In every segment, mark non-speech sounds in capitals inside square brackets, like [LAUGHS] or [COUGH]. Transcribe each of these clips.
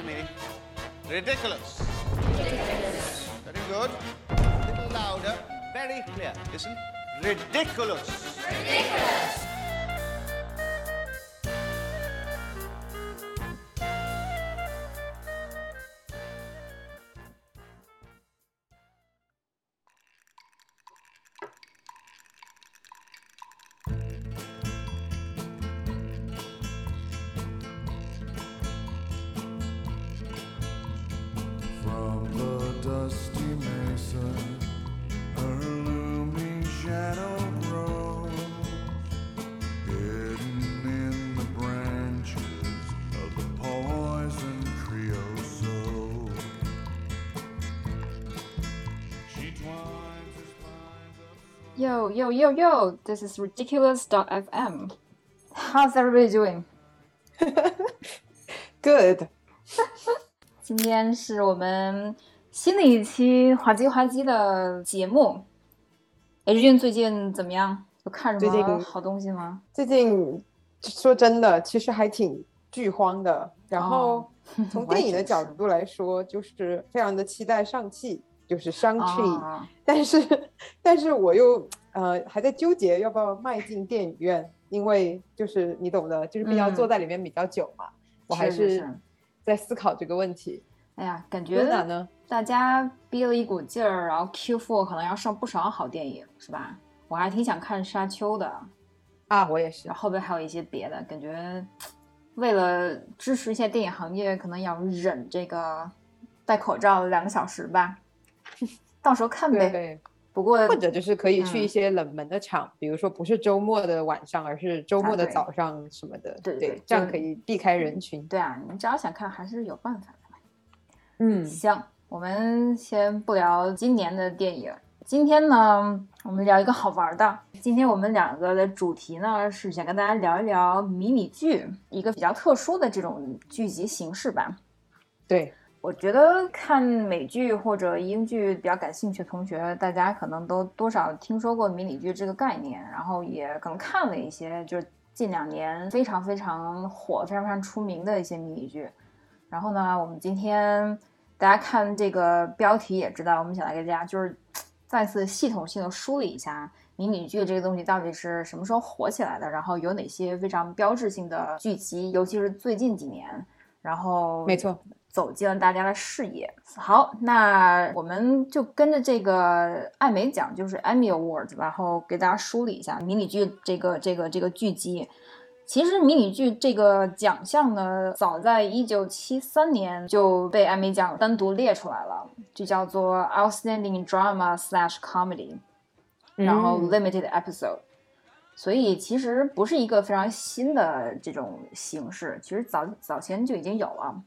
after me. Ridiculous. Ridiculous. Very good. A little louder. Very clear. Listen. Ridiculous. Ridiculous. Yo, yo, yo, this is ridiculous.fm. How's everybody doing? [LAUGHS] Good. 今天是我们新的一期滑稽滑稽的节目。H 君最近怎么样？有看什么好东西吗？最近说真的，其实还挺剧荒的。然后从 [LAUGHS] 电影的角度来说，就是非常的期待上汽。就是商气，但是但是我又呃还在纠结要不要迈进电影院，因为就是你懂的，就是比较坐在里面比较久嘛，我还是在思考这个问题。哎呀，感觉呢？大家憋了一股劲儿，然后 Q4 可能要上不少好电影，是吧？我还挺想看《沙丘》的啊，我也是。后边还有一些别的，感觉为了支持一下电影行业，可能要忍这个戴口罩两个小时吧。[LAUGHS] 到时候看呗。不过或者就是可以去一些冷门的场，比如说不是周末的晚上，而是周末的早上什么的。对对，这样可以避开人群。对啊，你只要想看，还是有办法的。嗯，行，我们先不聊今年的电影。今天呢，我们聊一个好玩的。今天我们两个的主题呢，是想跟大家聊一聊迷你剧，一个比较特殊的这种剧集形式吧。对。我觉得看美剧或者英剧比较感兴趣的同学，大家可能都多少听说过迷你剧这个概念，然后也可能看了一些，就是近两年非常非常火、非常非常出名的一些迷你剧。然后呢，我们今天大家看这个标题也知道，我们想来给大家就是 [TSK] 再次系统性的梳理一下迷你剧这个东西到底是什么时候火起来的，然后有哪些非常标志性的剧集，尤其是最近几年，然后没错。走进了大家的视野。好，那我们就跟着这个艾美奖，就是 Emmy Awards，然后给大家梳理一下迷你剧这个这个这个剧集。其实迷你剧这个奖项呢，早在一九七三年就被艾美奖单独列出来了，就叫做 Outstanding Drama Slash Comedy，然后 Limited Episode。所以其实不是一个非常新的这种形式，其实早早前就已经有了。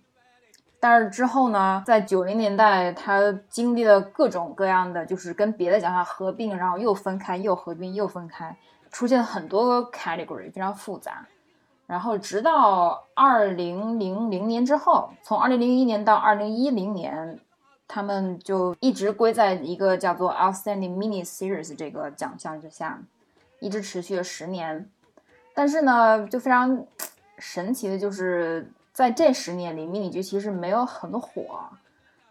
但是之后呢，在九零年代，他经历了各种各样的，就是跟别的奖项合并，然后又分开，又合并，又分开，出现很多 category，非常复杂。然后直到二零零零年之后，从二零零一年到二零一零年，他们就一直归在一个叫做 Outstanding Mini Series 这个奖项之下，一直持续了十年。但是呢，就非常神奇的就是。在这十年里，迷你剧其实没有很火，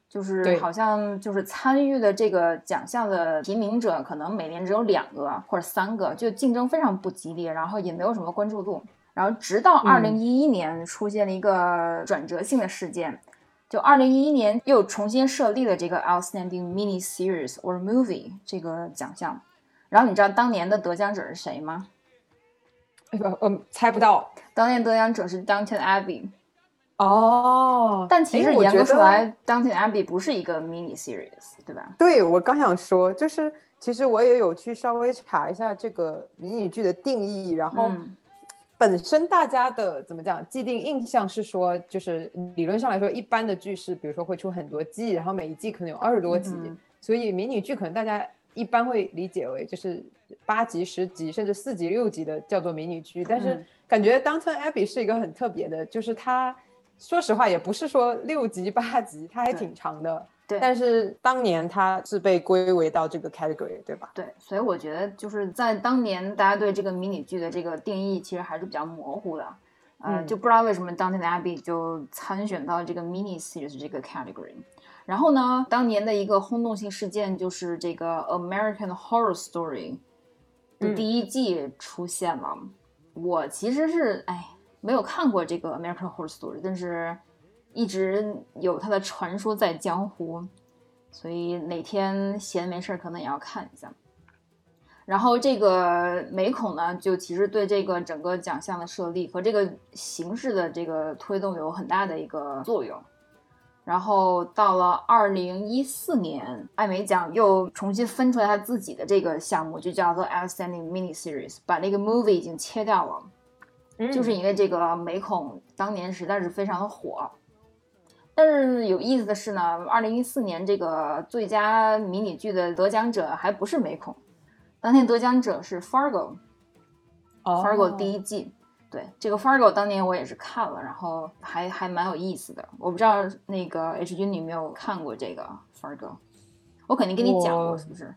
就是好像就是参与的这个奖项的提名者，可能每年只有两个或者三个，就竞争非常不激烈，然后也没有什么关注度。然后直到二零一一年出现了一个转折性的事件，就二零一一年又重新设立了这个 Outstanding Mini Series or Movie 这个奖项。然后你知道当年的得奖者是谁吗？呃，嗯，猜不到。当年得奖者是 Downton Abbey。哦，但其实严格说来，《Downton Abbey》不是一个 mini series，对吧？对，我刚想说，就是其实我也有去稍微查一下这个迷你剧的定义，然后本身大家的怎么讲，既定印象是说，就是理论上来说，一般的剧是，比如说会出很多季，然后每一季可能有二十多集，所以迷你剧可能大家一般会理解为就是八集、十集，甚至四集、六集的叫做迷你剧。但是感觉《Downton Abbey》是一个很特别的，就是它。说实话，也不是说六集八集，它还挺长的。对，但是当年它是被归为到这个 category，对吧？对，所以我觉得就是在当年，大家对这个迷你剧的这个定义其实还是比较模糊的。呃，就不知道为什么《Downton Abbey》就参选到这个 mini series 这个 category。然后呢，当年的一个轰动性事件就是这个《American Horror Story》的第一季出现了。我其实是哎没有看过这个《American Horror Story》，但是一直有它的传说在江湖，所以哪天闲没事儿可能也要看一下。然后这个美孔呢，就其实对这个整个奖项的设立和这个形式的这个推动有很大的一个作用。然后到了二零一四年，艾美奖又重新分出来他自己的这个项目，就叫做 Outstanding Mini Series，把那个 movie 已经切掉了，就是因为这个美恐当年实在是非常的火。但是有意思的是呢，二零一四年这个最佳迷你剧的得奖者还不是美恐。当年得奖者是 Fargo，Fargo 第一季，对这个 Fargo 当年我也是看了，然后还还蛮有意思的。我不知道那个 H 君你有没有看过这个 Fargo，我肯定跟你讲过，是不是？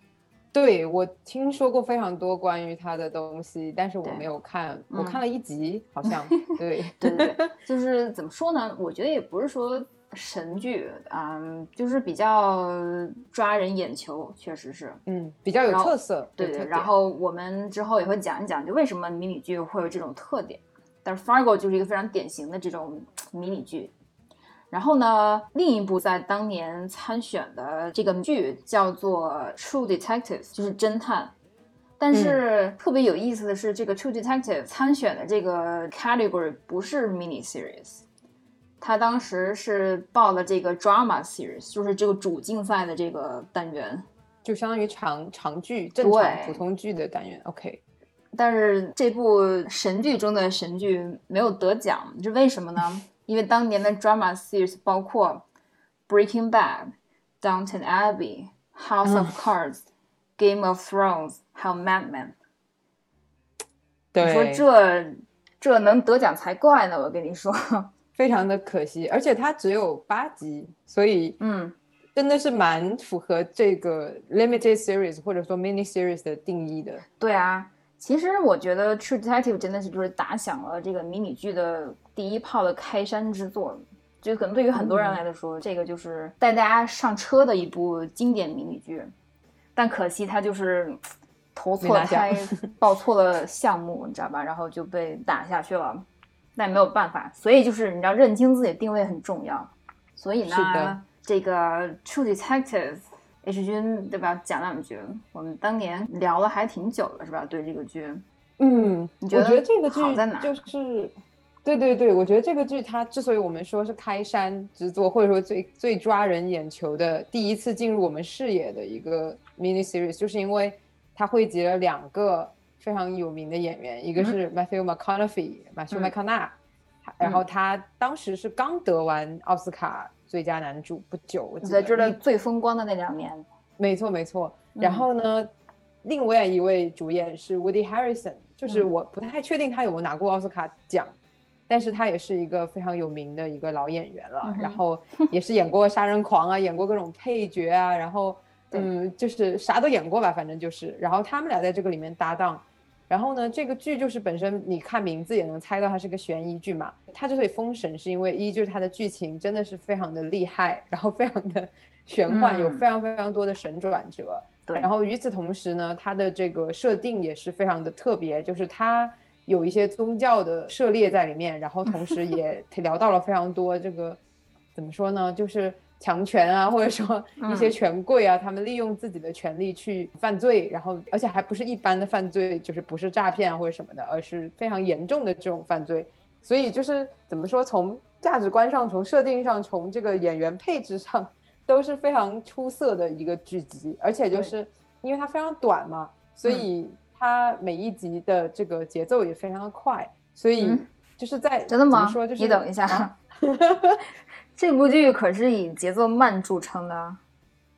对我听说过非常多关于他的东西，但是我没有看，我看了一集，[LAUGHS] 好像对对对，[LAUGHS] 就是怎么说呢？我觉得也不是说。神剧，嗯，就是比较抓人眼球，确实是，嗯，比较有特色，对对。然后我们之后也会讲一讲，就为什么迷你剧会有这种特点。但是《Fargo》就是一个非常典型的这种迷你剧。然后呢，另一部在当年参选的这个剧叫做《True Detective》，就是侦探。但是特别有意思的是，这个《True Detective》参选的这个 category 不是 mini series。他当时是报了这个 drama series，就是这个主竞赛的这个单元，就相当于长长剧、正常普通剧的单元。OK，但是这部神剧中的神剧没有得奖，这为什么呢？因为当年的 drama series 包括 Breaking Bad、Downton Abbey、House of Cards、Game of Thrones，还有 Mad Men。你说这这能得奖才怪呢！我跟你说。非常的可惜，而且它只有八集，所以嗯，真的是蛮符合这个 limited series 或者说 mini series 的定义的。对啊，其实我觉得 True Detective 真的是就是打响了这个迷你剧的第一炮的开山之作，就可能对于很多人来说，这个就是带大家上车的一部经典迷你剧。但可惜它就是投错胎，[LAUGHS] 报错了项目，你知道吧？然后就被打下去了。那没有办法，所以就是你知道认清自己的定位很重要。所以呢，这个《True Detective》H 君对吧？讲两句。我们当年聊了还挺久了，是吧？对这个剧，嗯，你觉得这个剧好在哪？就是，对对对，我觉得这个剧它之所以我们说是开山之作，或者说最最抓人眼球的第一次进入我们视野的一个 mini series，就是因为它汇集了两个。非常有名的演员，一个是 Matthew McConaughey，马修麦康纳，然后他当时是刚得完奥斯卡最佳男主不久，我记得就是最风光的那两年。没错没错。然后呢，另外一位主演是 Woody Harrison，就是我不太确定他有没有拿过奥斯卡奖，但是他也是一个非常有名的一个老演员了，然后也是演过杀人狂啊，演过各种配角啊，然后嗯，就是啥都演过吧，反正就是，然后他们俩在这个里面搭档。然后呢，这个剧就是本身你看名字也能猜到它是个悬疑剧嘛。它之所以封神，是因为一就是它的剧情真的是非常的厉害，然后非常的玄幻，有非常非常多的神转折。对。然后与此同时呢，它的这个设定也是非常的特别，就是它有一些宗教的涉猎在里面，然后同时也 [LAUGHS] 聊到了非常多这个怎么说呢，就是。强权啊，或者说一些权贵啊，他们利用自己的权利去犯罪，然后而且还不是一般的犯罪，就是不是诈骗或者什么的，而是非常严重的这种犯罪。所以就是怎么说，从价值观上、从设定上、从这个演员配置上，都是非常出色的一个剧集。而且就是因为它非常短嘛，所以它每一集的这个节奏也非常的快，所以就是在真的吗？说就是你等一下。[LAUGHS] [LAUGHS] [LAUGHS] 这部剧可是以节奏慢著称的，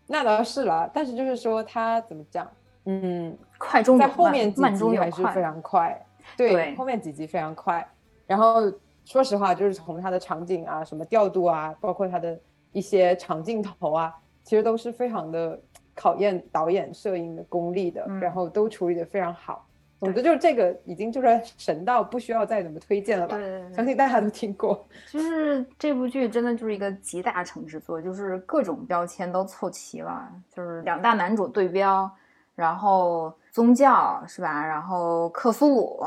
那倒是了。但是就是说，它怎么讲？嗯，快中在后面几集还是非常快，对，后面几集非常快。然后说实话，就是从它的场景啊、什么调度啊，包括它的一些长镜头啊，其实都是非常的考验导演、摄影的功力的。然后都处理的非常好。总之就是这个已经就是神到不需要再怎么推荐了吧？对，相信大家都听过。就是这部剧真的就是一个集大成之作，就是各种标签都凑齐了，就是两大男主对标，然后宗教是吧？然后克苏鲁，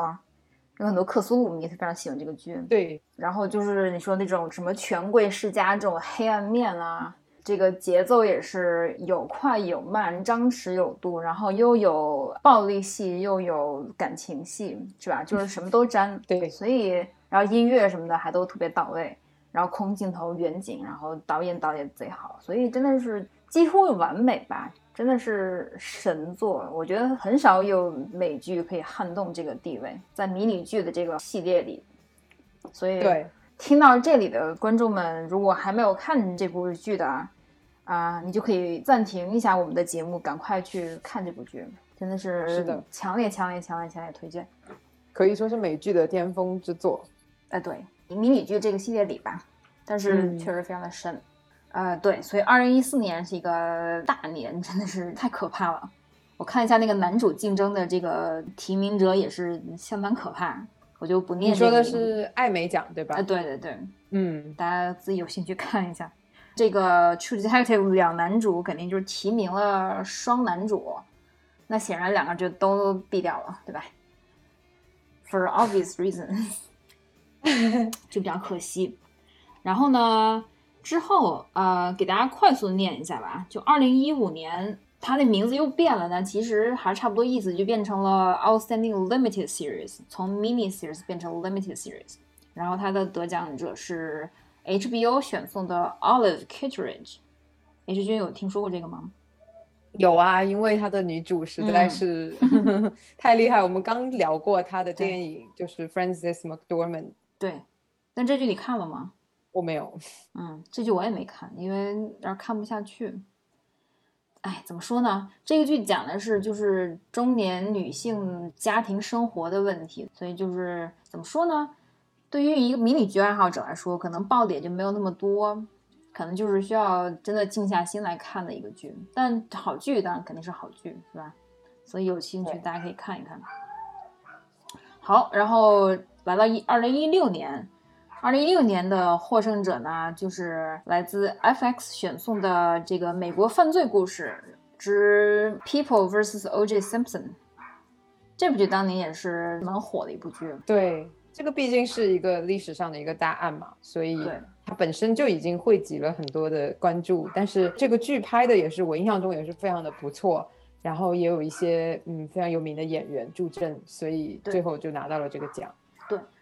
有很多克苏鲁迷非常喜欢这个剧。对，然后就是你说那种什么权贵世家这种黑暗面啊。这个节奏也是有快有慢，张弛有度，然后又有暴力戏，又有感情戏，是吧？就是什么都沾。[LAUGHS] 对，所以然后音乐什么的还都特别到位，然后空镜头、远景，然后导演导演贼好，所以真的是几乎完美吧，真的是神作。我觉得很少有美剧可以撼动这个地位，在迷你剧的这个系列里。所以对。听到这里的观众们，如果还没有看这部剧的，啊，你就可以暂停一下我们的节目，赶快去看这部剧，真的是是的，强烈强烈强烈强烈推荐，可以说是美剧的巅峰之作。哎，对，迷你剧这个系列里吧，但是确实非常的深，呃，对，所以二零一四年是一个大年，真的是太可怕了。我看一下那个男主竞争的这个提名者也是相当可怕。我就不念。你说的是艾美奖对吧？啊，对对对，嗯，大家自己有兴趣看一下。这个《True Detective》两男主肯定就是提名了双男主，那显然两个就都毙掉了，对吧？For obvious reasons，[LAUGHS] 就比较可惜。然后呢，之后呃，给大家快速念一下吧。就二零一五年。它的名字又变了但，其实还是差不多意思，就变成了 Outstanding Limited Series，从 Mini Series 变成 Limited Series。然后它的得奖者是 HBO 选送的 Olive Kitteridge。H 君有听说过这个吗？有啊，因为她的女主实在是 [LAUGHS] [LAUGHS] 太厉害。我们刚聊过她的电影，就是 Frances McDormand。对，但这剧你看了吗？我没有。嗯，这剧我也没看，因为有点看不下去。哎，怎么说呢？这个剧讲的是就是中年女性家庭生活的问题，所以就是怎么说呢？对于一个迷你剧爱好者来说，可能爆点就没有那么多，可能就是需要真的静下心来看的一个剧。但好剧当然肯定是好剧，是吧？所以有兴趣大家可以看一看。好，然后来到一二零一六年。二零一六年的获胜者呢，就是来自 FX 选送的这个美国犯罪故事之《People vs. O.J. Simpson》。这部剧当年也是蛮火的一部剧。对，这个毕竟是一个历史上的一个大案嘛，所以它本身就已经汇集了很多的关注。但是这个剧拍的也是我印象中也是非常的不错，然后也有一些嗯非常有名的演员助阵，所以最后就拿到了这个奖。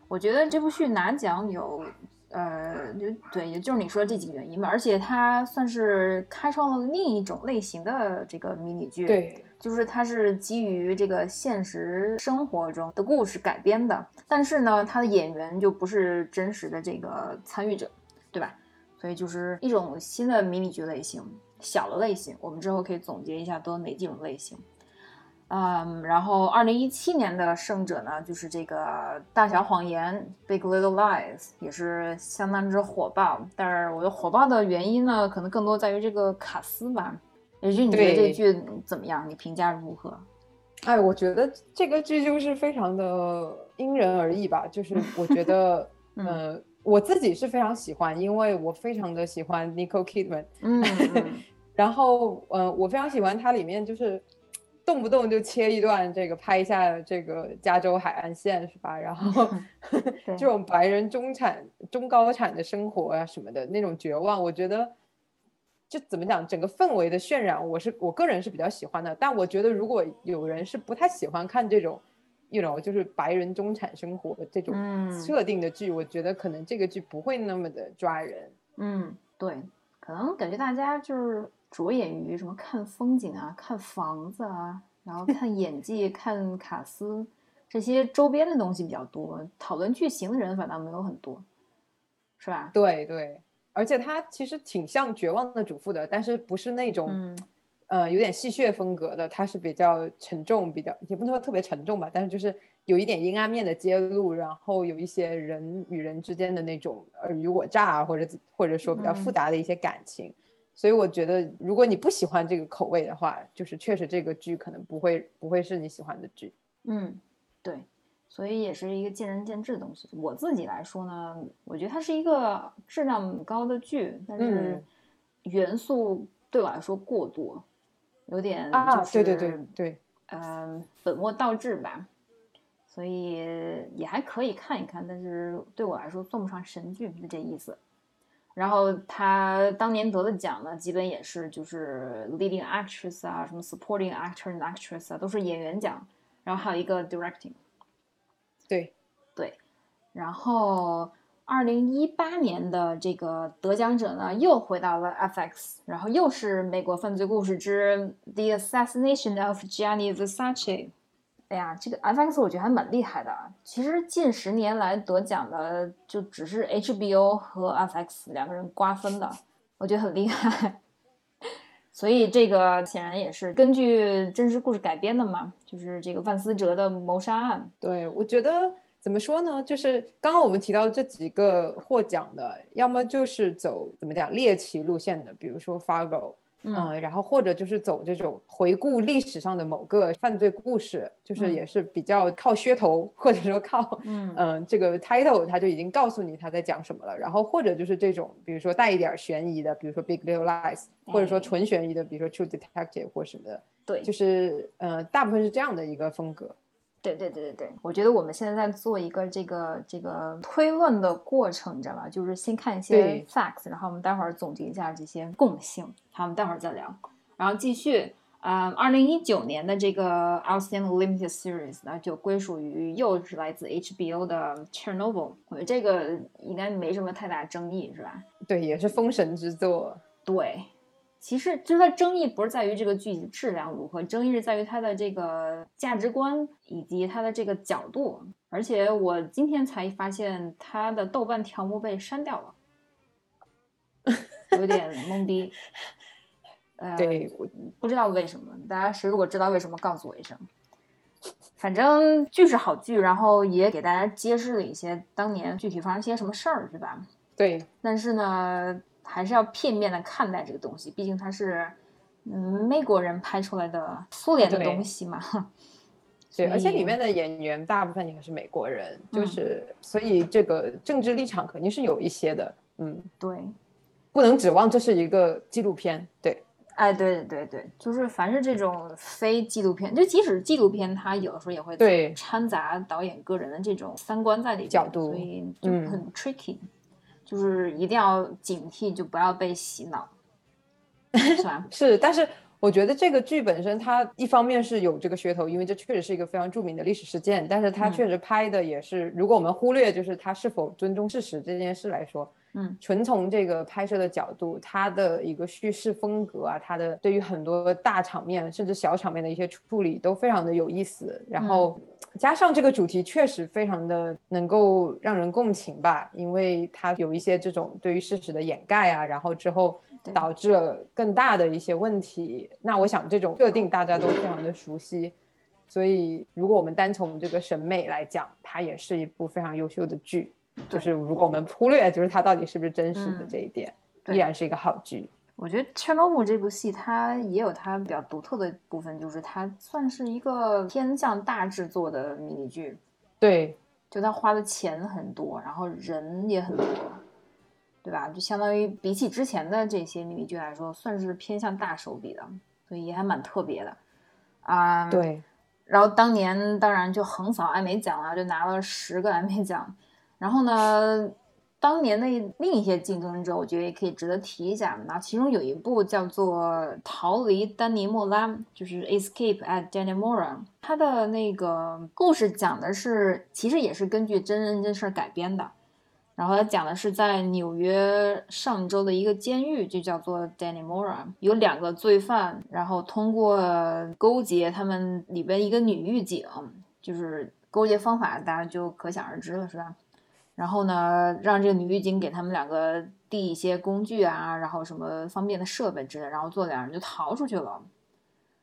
对。我觉得这部剧拿奖有，呃，就对，也就是你说这几个原因吧。而且它算是开创了另一种类型的这个迷你剧，对，就是它是基于这个现实生活中的故事改编的。但是呢，它的演员就不是真实的这个参与者，对吧？所以就是一种新的迷你剧类型，小的类型。我们之后可以总结一下都有哪几种类型。嗯，然后二零一七年的胜者呢，就是这个《大小谎言》（Big Little Lies） 也是相当之火爆。但是我觉得火爆的原因呢，可能更多在于这个卡斯吧。也就你觉得这剧怎么样？你评价如何？哎，我觉得这个剧就是非常的因人而异吧。就是 [LAUGHS] 我觉得，嗯，我自己是非常喜欢，因为我非常的喜欢 Nicole Kidman。嗯，[LAUGHS] 然后，嗯，我非常喜欢它里面就是。动不动就切一段，这个拍一下这个加州海岸线是吧？然后 [LAUGHS] [LAUGHS] 这种白人中产、中高产的生活啊什么的那种绝望，我觉得就怎么讲，整个氛围的渲染，我是我个人是比较喜欢的。但我觉得如果有人是不太喜欢看这种，you know，就是白人中产生活的这种设定的剧，我觉得可能这个剧不会那么的抓人。嗯，对，可能感觉大家就是。着眼于什么？看风景啊，看房子啊，然后 [LAUGHS] 看演技，看卡斯这些周边的东西比较多。讨论剧情的人反倒没有很多，是吧？对对，而且他其实挺像《绝望的主妇》的，但是不是那种，呃，有点戏谑风格的。它是比较沉重，比较也不能说特别沉重吧，但是就是有一点阴暗面的揭露，然后有一些人与人之间的那种尔虞我诈，或者或者说比较复杂的一些感情。所以我觉得，如果你不喜欢这个口味的话，就是确实这个剧可能不会不会是你喜欢的剧。嗯，对，所以也是一个见仁见智的东西。我自己来说呢，我觉得它是一个质量很高的剧，但是元素对我来说过多，有点啊，对对对对，嗯，本末倒置吧。所以也还可以看一看，但是对我来说算不上神剧，是这意思。然后他当年得的奖呢，基本也是就是 leading actress 啊，什么 supporting actor and actress 啊，都是演员奖。然后还有一个 directing。对对。然后二零一八年的这个得奖者呢，又回到了 FX，然后又是美国犯罪故事之 The Assassination of Gianni Versace。哎呀，这个 FX 我觉得还蛮厉害的。其实近十年来得奖的就只是 HBO 和 FX 两个人瓜分的，我觉得很厉害。[LAUGHS] 所以这个显然也是根据真实故事改编的嘛，就是这个万斯哲的谋杀案。对，我觉得怎么说呢？就是刚刚我们提到这几个获奖的，要么就是走怎么讲猎奇路线的，比如说 Fargo。嗯，然后或者就是走这种回顾历史上的某个犯罪故事，就是也是比较靠噱头，或者说靠嗯嗯这个 title，他就已经告诉你他在讲什么了。然后或者就是这种，比如说带一点悬疑的，比如说 Big Little Lies，或者说纯悬疑的，比如说 True Detective 或什么的。对，就是呃，大部分是这样的一个风格。对对对对对，我觉得我们现在在做一个这个这个推论的过程，你知道吧？就是先看一些 facts，然后我们待会儿总结一下这些共性，好，我们待会儿再聊。然后继续，嗯，二零一九年的这个 Outstanding Limited Series 呢，就归属于又是来自 HBO 的 Chernobyl，我觉得这个应该没什么太大争议，是吧？对，也是封神之作。对。其实，就是它争议不是在于这个剧集质量如何，争议是在于它的这个价值观以及它的这个角度。而且我今天才发现，它的豆瓣条目被删掉了，有点懵逼。呃，对，我不知道为什么。大家谁如果知道为什么，告诉我一声。反正剧是好剧，然后也给大家揭示了一些当年具体发生些什么事儿，是吧？对。但是呢。还是要片面的看待这个东西，毕竟它是嗯美国人拍出来的苏联的东西嘛。对，而且里面的演员大部分也是美国人，就是所以这个政治立场肯定是有一些的。嗯，对，不能指望这是一个纪录片。对，哎，对对对，就是凡是这种非纪录片，就即使纪录片，它有的时候也会对掺杂导演个人的这种三观在里面，角度，所以就很 tricky。就是一定要警惕，就不要被洗脑，[LAUGHS] 是吧？是，但是我觉得这个剧本身，它一方面是有这个噱头，因为这确实是一个非常著名的历史事件，但是它确实拍的也是，如果我们忽略就是它是否尊重事实这件事来说，嗯，纯从这个拍摄的角度，它的一个叙事风格啊，它的对于很多大场面甚至小场面的一些处理都非常的有意思，然后。加上这个主题确实非常的能够让人共情吧，因为它有一些这种对于事实的掩盖啊，然后之后导致了更大的一些问题。那我想这种设定大家都非常的熟悉，所以如果我们单从这个审美来讲，它也是一部非常优秀的剧。就是如果我们忽略就是它到底是不是真实的这一点，依然是一个好剧。我觉得《Chernobyl》这部戏，它也有它比较独特的部分，就是它算是一个偏向大制作的迷你剧。对，就它花的钱很多，然后人也很多，对吧？就相当于比起之前的这些迷你剧来说，算是偏向大手笔的，所以也还蛮特别的啊。对。然后当年当然就横扫艾美奖了，就拿了十个艾美奖。然后呢？当年的另一些竞争者，我觉得也可以值得提一下。那其中有一部叫做《逃离丹尼莫拉》，就是《Escape at Dannemora》。它的那个故事讲的是，其实也是根据真人真事改编的。然后它讲的是在纽约上周的一个监狱，就叫做 Dannemora，有两个罪犯，然后通过勾结他们里边一个女狱警，就是勾结方法，大家就可想而知了，是吧？然后呢，让这个女狱警给他们两个递一些工具啊，然后什么方便的设备之类，然后做两人就逃出去了，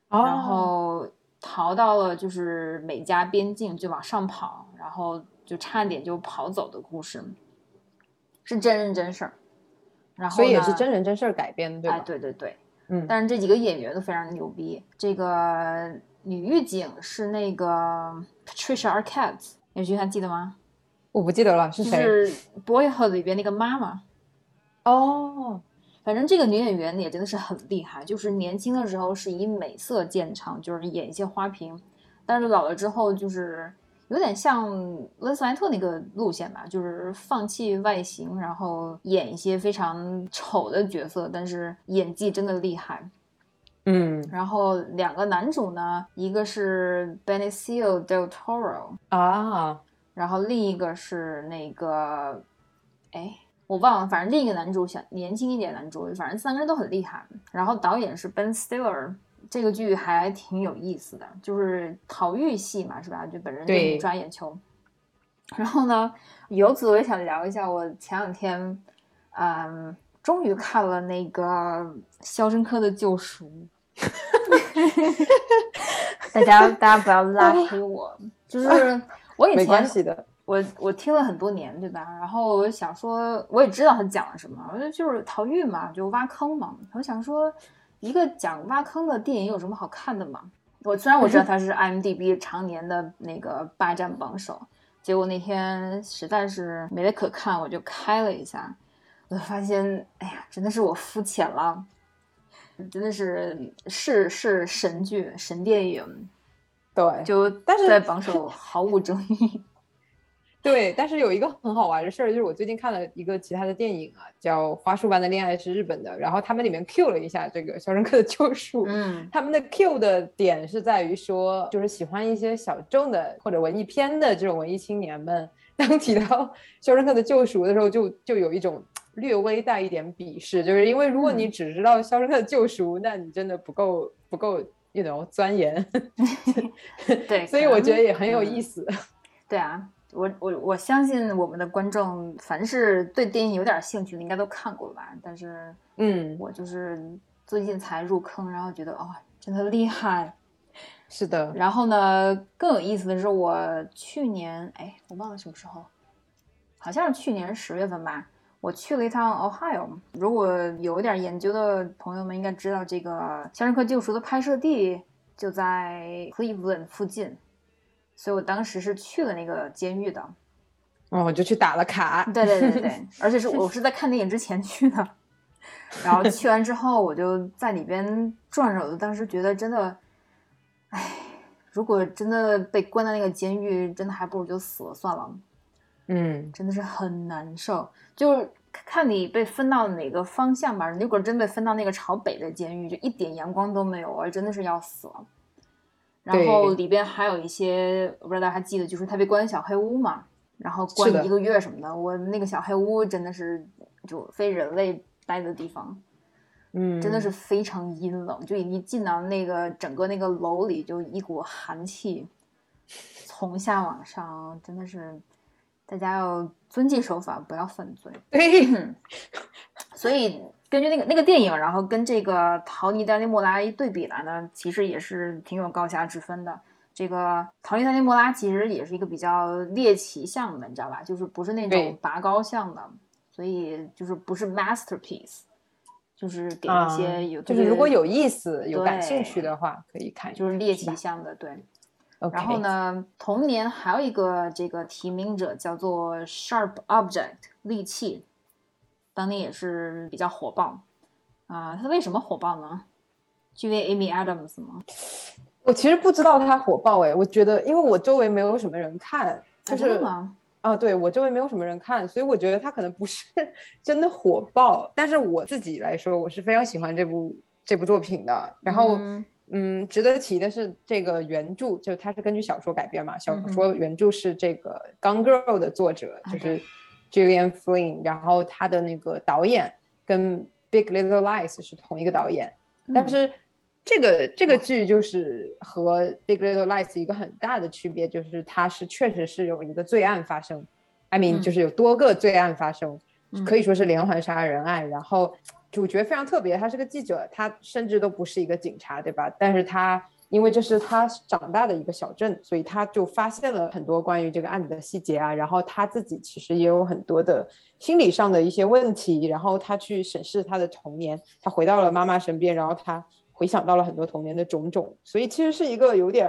然后逃到了就是美加边境就往上跑，然后就差点就跑走的故事，是真人真事儿，然后所以也是真人真事儿改编的，对吧？哎，对对对，嗯，但是这几个演员都非常牛逼，这个女狱警是那个。Patricia Arquette，有句还记得吗？我不记得了，是谁？是 Boyhood 里边那个妈妈。哦，反正这个女演员也真的是很厉害，就是年轻的时候是以美色见长，就是演一些花瓶，但是老了之后就是有点像温斯莱特那个路线吧，就是放弃外形，然后演一些非常丑的角色，但是演技真的厉害。嗯，然后两个男主呢，一个是 Benicio del Toro 啊，然后另一个是那个，哎。我忘了，反正另一个男主想年轻一点男主，反正三个人都很厉害。然后导演是 Ben Stiller，这个剧还挺有意思的，就是逃狱戏嘛，是吧？就本人给你抓眼球。然后呢，由此我也想聊一下，我前两天，嗯，终于看了那个《肖申克的救赎》。[LAUGHS] [LAUGHS] 大家大家不要 [LAUGHS] 拉黑我，就是我以前没关系的。我我听了很多年，对吧？然后我想说，我也知道他讲了什么，我觉得就是逃狱嘛，就挖坑嘛。我想说，一个讲挖坑的电影有什么好看的嘛？我虽然我知道他是 IMDB 常年的那个霸占榜首，结果那天实在是没得可看，我就开了一下，我就发现，哎呀，真的是我肤浅了，真的是是是神剧神电影，对，就但是在榜首毫无争议。[LAUGHS] 对，但是有一个很好玩的事儿，就是我最近看了一个其他的电影啊，叫《花束般的恋爱》，是日本的。然后他们里面 Q 了一下这个《肖申克的救赎》，嗯，他们的 Q 的点是在于说，就是喜欢一些小众的或者文艺片的这种文艺青年们，当提到《肖申克的救赎》的时候，就就有一种略微带一点鄙视，就是因为如果你只知道《肖申克的救赎》，那你真的不够不够，you know 钻研。[LAUGHS] 对，所以我觉得也很有意思。[LAUGHS] 对啊。我我我相信我们的观众，凡是对电影有点兴趣的，应该都看过吧。但是，嗯，我就是最近才入坑，然后觉得哦，真的厉害。[LAUGHS] 是的。然后呢，更有意思的是，我去年哎，我忘了什么时候，好像是去年十月份吧，我去了一趟 Ohio。如果有一点研究的朋友们应该知道，这个《肖申克救赎》的拍摄地就在 Cleveland 附近。所以我当时是去了那个监狱的，哦，我就去打了卡。对对对对，[LAUGHS] 而且是我是在看电影之前去的，然后去完之后我就在里边转着，当时觉得真的，哎，如果真的被关在那个监狱，真的还不如就死了算了。嗯，真的是很难受，就是看你被分到哪个方向吧。如果真被分到那个朝北的监狱，就一点阳光都没有，我真的是要死了。然后里边还有一些，我不知道大家还记得，就是他被关小黑屋嘛，然后关一个月什么的。我那个小黑屋真的是就非人类待的地方，嗯，真的是非常阴冷，就一进到那个整个那个楼里，就一股寒气从下往上，真的是大家要遵纪守法，不要犯罪。所以。根据那个那个电影，然后跟这个陶尼丹尼莫拉一对比来呢，其实也是挺有高下之分的。这个陶尼丹尼莫拉其实也是一个比较猎奇向的，你知道吧？就是不是那种拔高向的，所以就是不是 masterpiece，就是给一些有就是如果有意思、有感兴趣的话可以看，就是猎奇向的。对。然后呢，同年还有一个这个提名者叫做 Sharp Object 利器。当年也是比较火爆啊，它为什么火爆呢？因为 Amy Adams 吗？我其实不知道它火爆哎，我觉得因为我周围没有什么人看，就是啊，对我周围没有什么人看，所以我觉得它可能不是 [LAUGHS] 真的火爆。但是我自己来说，我是非常喜欢这部这部作品的。然后，嗯，值得提的是，这个原著就是它是根据小说改编嘛，小说原著是这个《Gone Girl》的作者，就是。Julian Flynn，然后他的那个导演跟《Big Little Lies》是同一个导演，但是这个这个剧就是和《Big Little Lies》一个很大的区别，就是它是确实是有一个罪案发生，I mean 就是有多个罪案发生，可以说是连环杀人案。然后主角非常特别，他是个记者，他甚至都不是一个警察，对吧？但是他。因为这是他长大的一个小镇，所以他就发现了很多关于这个案子的细节啊。然后他自己其实也有很多的心理上的一些问题。然后他去审视他的童年，他回到了妈妈身边，然后他回想到了很多童年的种种。所以其实是一个有点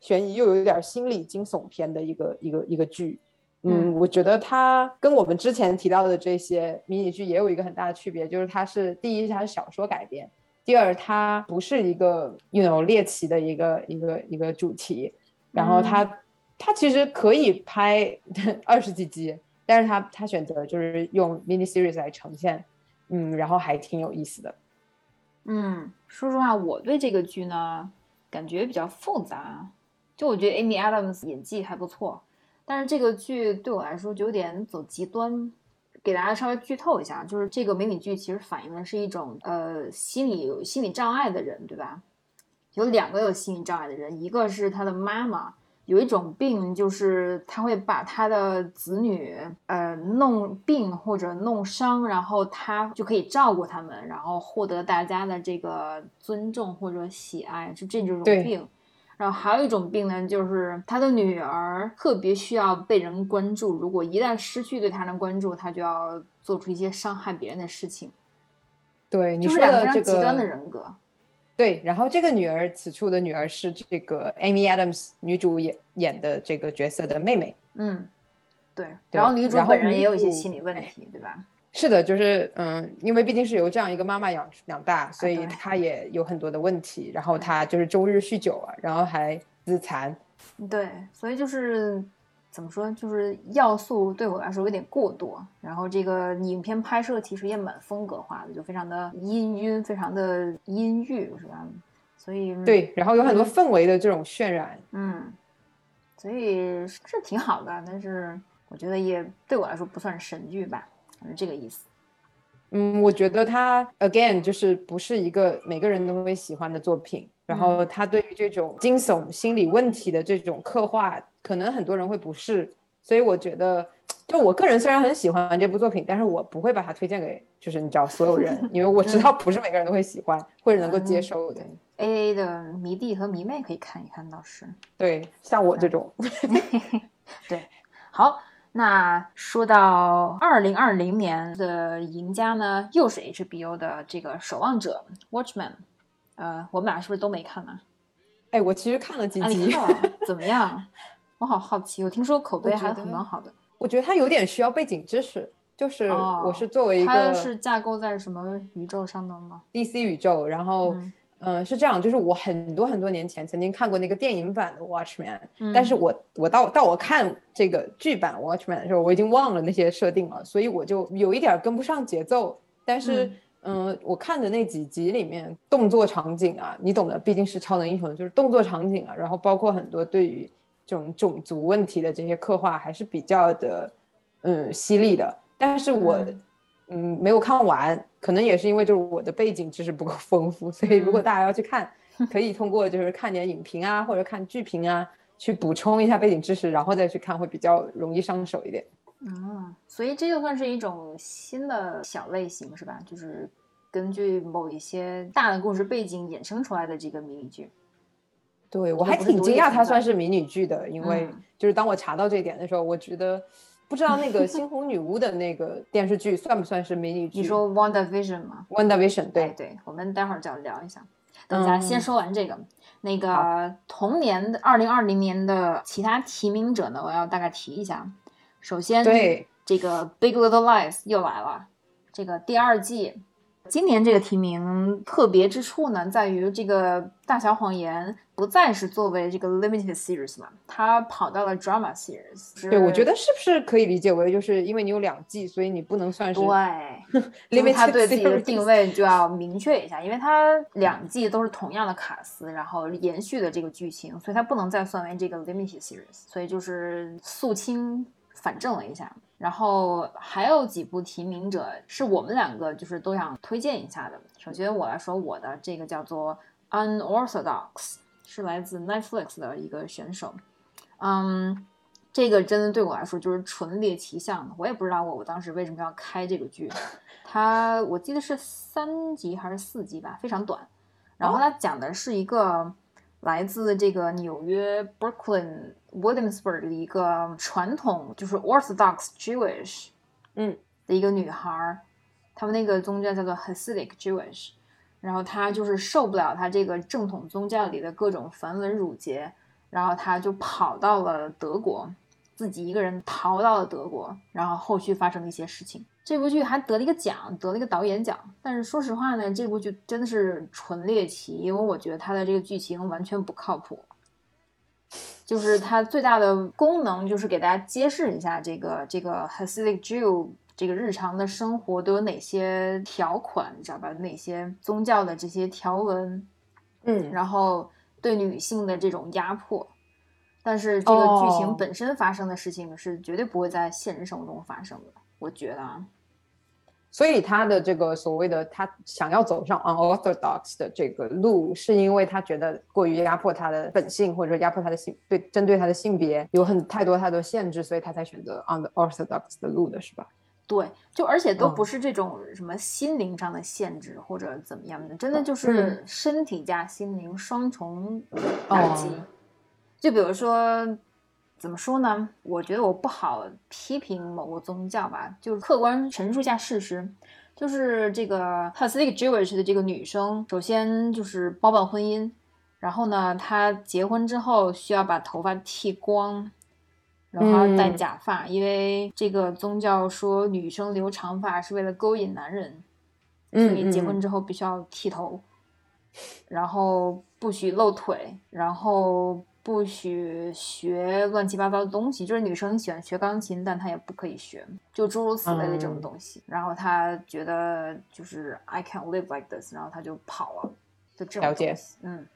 悬疑，又有点心理惊悚片的一个一个一个剧。嗯，我觉得它跟我们之前提到的这些迷你剧也有一个很大的区别，就是它是第一，它是小说改编；第二，它不是一个 you know 猎奇的一个一个一个主题。然后它它其实可以拍 [LAUGHS] 二十几集，但是它它选择就是用 mini series 来呈现，嗯，然后还挺有意思的。嗯，说实话，我对这个剧呢感觉比较复杂。就我觉得 Amy Adams 演技还不错。但是这个剧对我来说就有点走极端，给大家稍微剧透一下，就是这个迷你剧其实反映的是一种呃心理有心理障碍的人，对吧？有两个有心理障碍的人，一个是他的妈妈有一种病，就是他会把他的子女呃弄病或者弄伤，然后他就可以照顾他们，然后获得大家的这个尊重或者喜爱，就这种病。然后还有一种病呢，就是他的女儿特别需要被人关注，如果一旦失去对他的关注，他就要做出一些伤害别人的事情。对，你说的这个极端的人格。对，然后这个女儿，此处的女儿是这个 Amy Adams 女主演演的这个角色的妹妹。嗯，对。然后女主本人也有一些心理问题，对吧？是的，就是嗯，因为毕竟是由这样一个妈妈养养大，所以她也有很多的问题。然后她就是周日酗酒啊，然后还自残。对，所以就是怎么说，就是要素对我来说有点过多。然后这个影片拍摄其实也蛮风格化的，就非常的阴晕，非常的阴郁，是吧？所以对，然后有很多氛围的这种渲染。嗯，所以是挺好的，但是我觉得也对我来说不算神剧吧。是这个意思，嗯，我觉得他 again 就是不是一个每个人都会喜欢的作品，然后他对于这种惊悚心理问题的这种刻画，可能很多人会不适，所以我觉得，就我个人虽然很喜欢这部作品，但是我不会把它推荐给就是你知道所有人，因为我知道不是每个人都会喜欢或者能够接受的。A A 的迷弟和迷妹可以看一看，倒是对，像我这种，[LAUGHS] 对，好。那说到二零二零年的赢家呢，又是 HBO 的这个《守望者》（Watchman）。呃，我们俩是不是都没看呢？哎，我其实看了几集，怎么样？[LAUGHS] 我好好奇，我听说口碑还很蛮好的。我觉得它有点需要背景知识，就是我是作为一个，它是架构在什么宇宙上的吗？DC 宇宙，然后。嗯，是这样，就是我很多很多年前曾经看过那个电影版的 Watchman，但是我我到到我看这个剧版 Watchman 的时候，我已经忘了那些设定了，所以我就有一点跟不上节奏。但是，嗯，我看的那几集里面动作场景啊，你懂的，毕竟是超能英雄，就是动作场景啊，然后包括很多对于这种种族问题的这些刻画，还是比较的嗯犀利的。但是我。嗯，没有看完，可能也是因为就是我的背景知识不够丰富，所以如果大家要去看，可以通过就是看点影评啊，或者看剧评啊，去补充一下背景知识，然后再去看会比较容易上手一点。嗯，所以这就算是一种新的小类型是吧？就是根据某一些大的故事背景衍生出来的这个迷你剧。对我还挺惊讶，它算是迷你剧的，因为就是当我查到这一点的时候，我觉得。不知道那个猩红女巫的那个电视剧算不算是迷你剧？你说《Wonder Vision》吗？Wonder Vision，对对，我们待会儿就要聊一下。等一下，先说完这个。那个同年的二零二零年的其他提名者呢，我要大概提一下。首先，对这个《Big Little Lies》又来了，这个第二季。今年这个提名特别之处呢，在于这个《大小谎言》不再是作为这个 limited series 了，它跑到了 drama series。对，我觉得是不是可以理解为，就是因为你有两季，所以你不能算是对，[LAUGHS] 因为它对自己的定位就要明确一下，因为它两季都是同样的卡司，然后延续的这个剧情，所以它不能再算为这个 limited series，所以就是肃清反正了一下。然后还有几部提名者是我们两个就是都想推荐一下的。首先我来说我的这个叫做 Unorthodox，是来自 Netflix 的一个选手。嗯，这个真的对我来说就是纯猎奇向的。我也不知道我我当时为什么要开这个剧。它我记得是三集还是四集吧，非常短。然后它讲的是一个。来自这个纽约 Brooklyn Williamsburg 的一个传统就是 Orthodox Jewish，嗯，的一个女孩，他们那个宗教叫做 Hasidic Jewish，然后她就是受不了她这个正统宗教里的各种繁文缛节，然后她就跑到了德国，自己一个人逃到了德国，然后后续发生了一些事情。这部剧还得了一个奖，得了一个导演奖。但是说实话呢，这部剧真的是纯猎奇，因为我觉得它的这个剧情完全不靠谱。就是它最大的功能就是给大家揭示一下这个这个 Hasidic Jew 这个日常的生活都有哪些条款，你知道吧？哪些宗教的这些条文，嗯，然后对女性的这种压迫。但是这个剧情本身发生的事情是绝对不会在现实生活中发生的，我觉得啊。所以他的这个所谓的他想要走上 unorthodox 的这个路，是因为他觉得过于压迫他的本性，或者说压迫他的性对针对他的性别有很太多太多限制，所以他才选择 unorthodox 的路的是吧？对，就而且都不是这种什么心灵上的限制或者怎么样的，真的就是身体加心灵双重打击。就比如说。怎么说呢？我觉得我不好批评某个宗教吧，就是客观陈述一下事实。就是这个 Hasidic Jewish 的这个女生，首先就是包办婚姻，然后呢，她结婚之后需要把头发剃光，然后戴假发，因为这个宗教说女生留长发是为了勾引男人，所以结婚之后必须要剃头，然后不许露腿，然后。不许学乱七八糟的东西，就是女生喜欢学钢琴，但她也不可以学，就诸如此类的这种东西。然后她觉得就是 I can't live like this，然后她就跑了，就这种东西。嗯，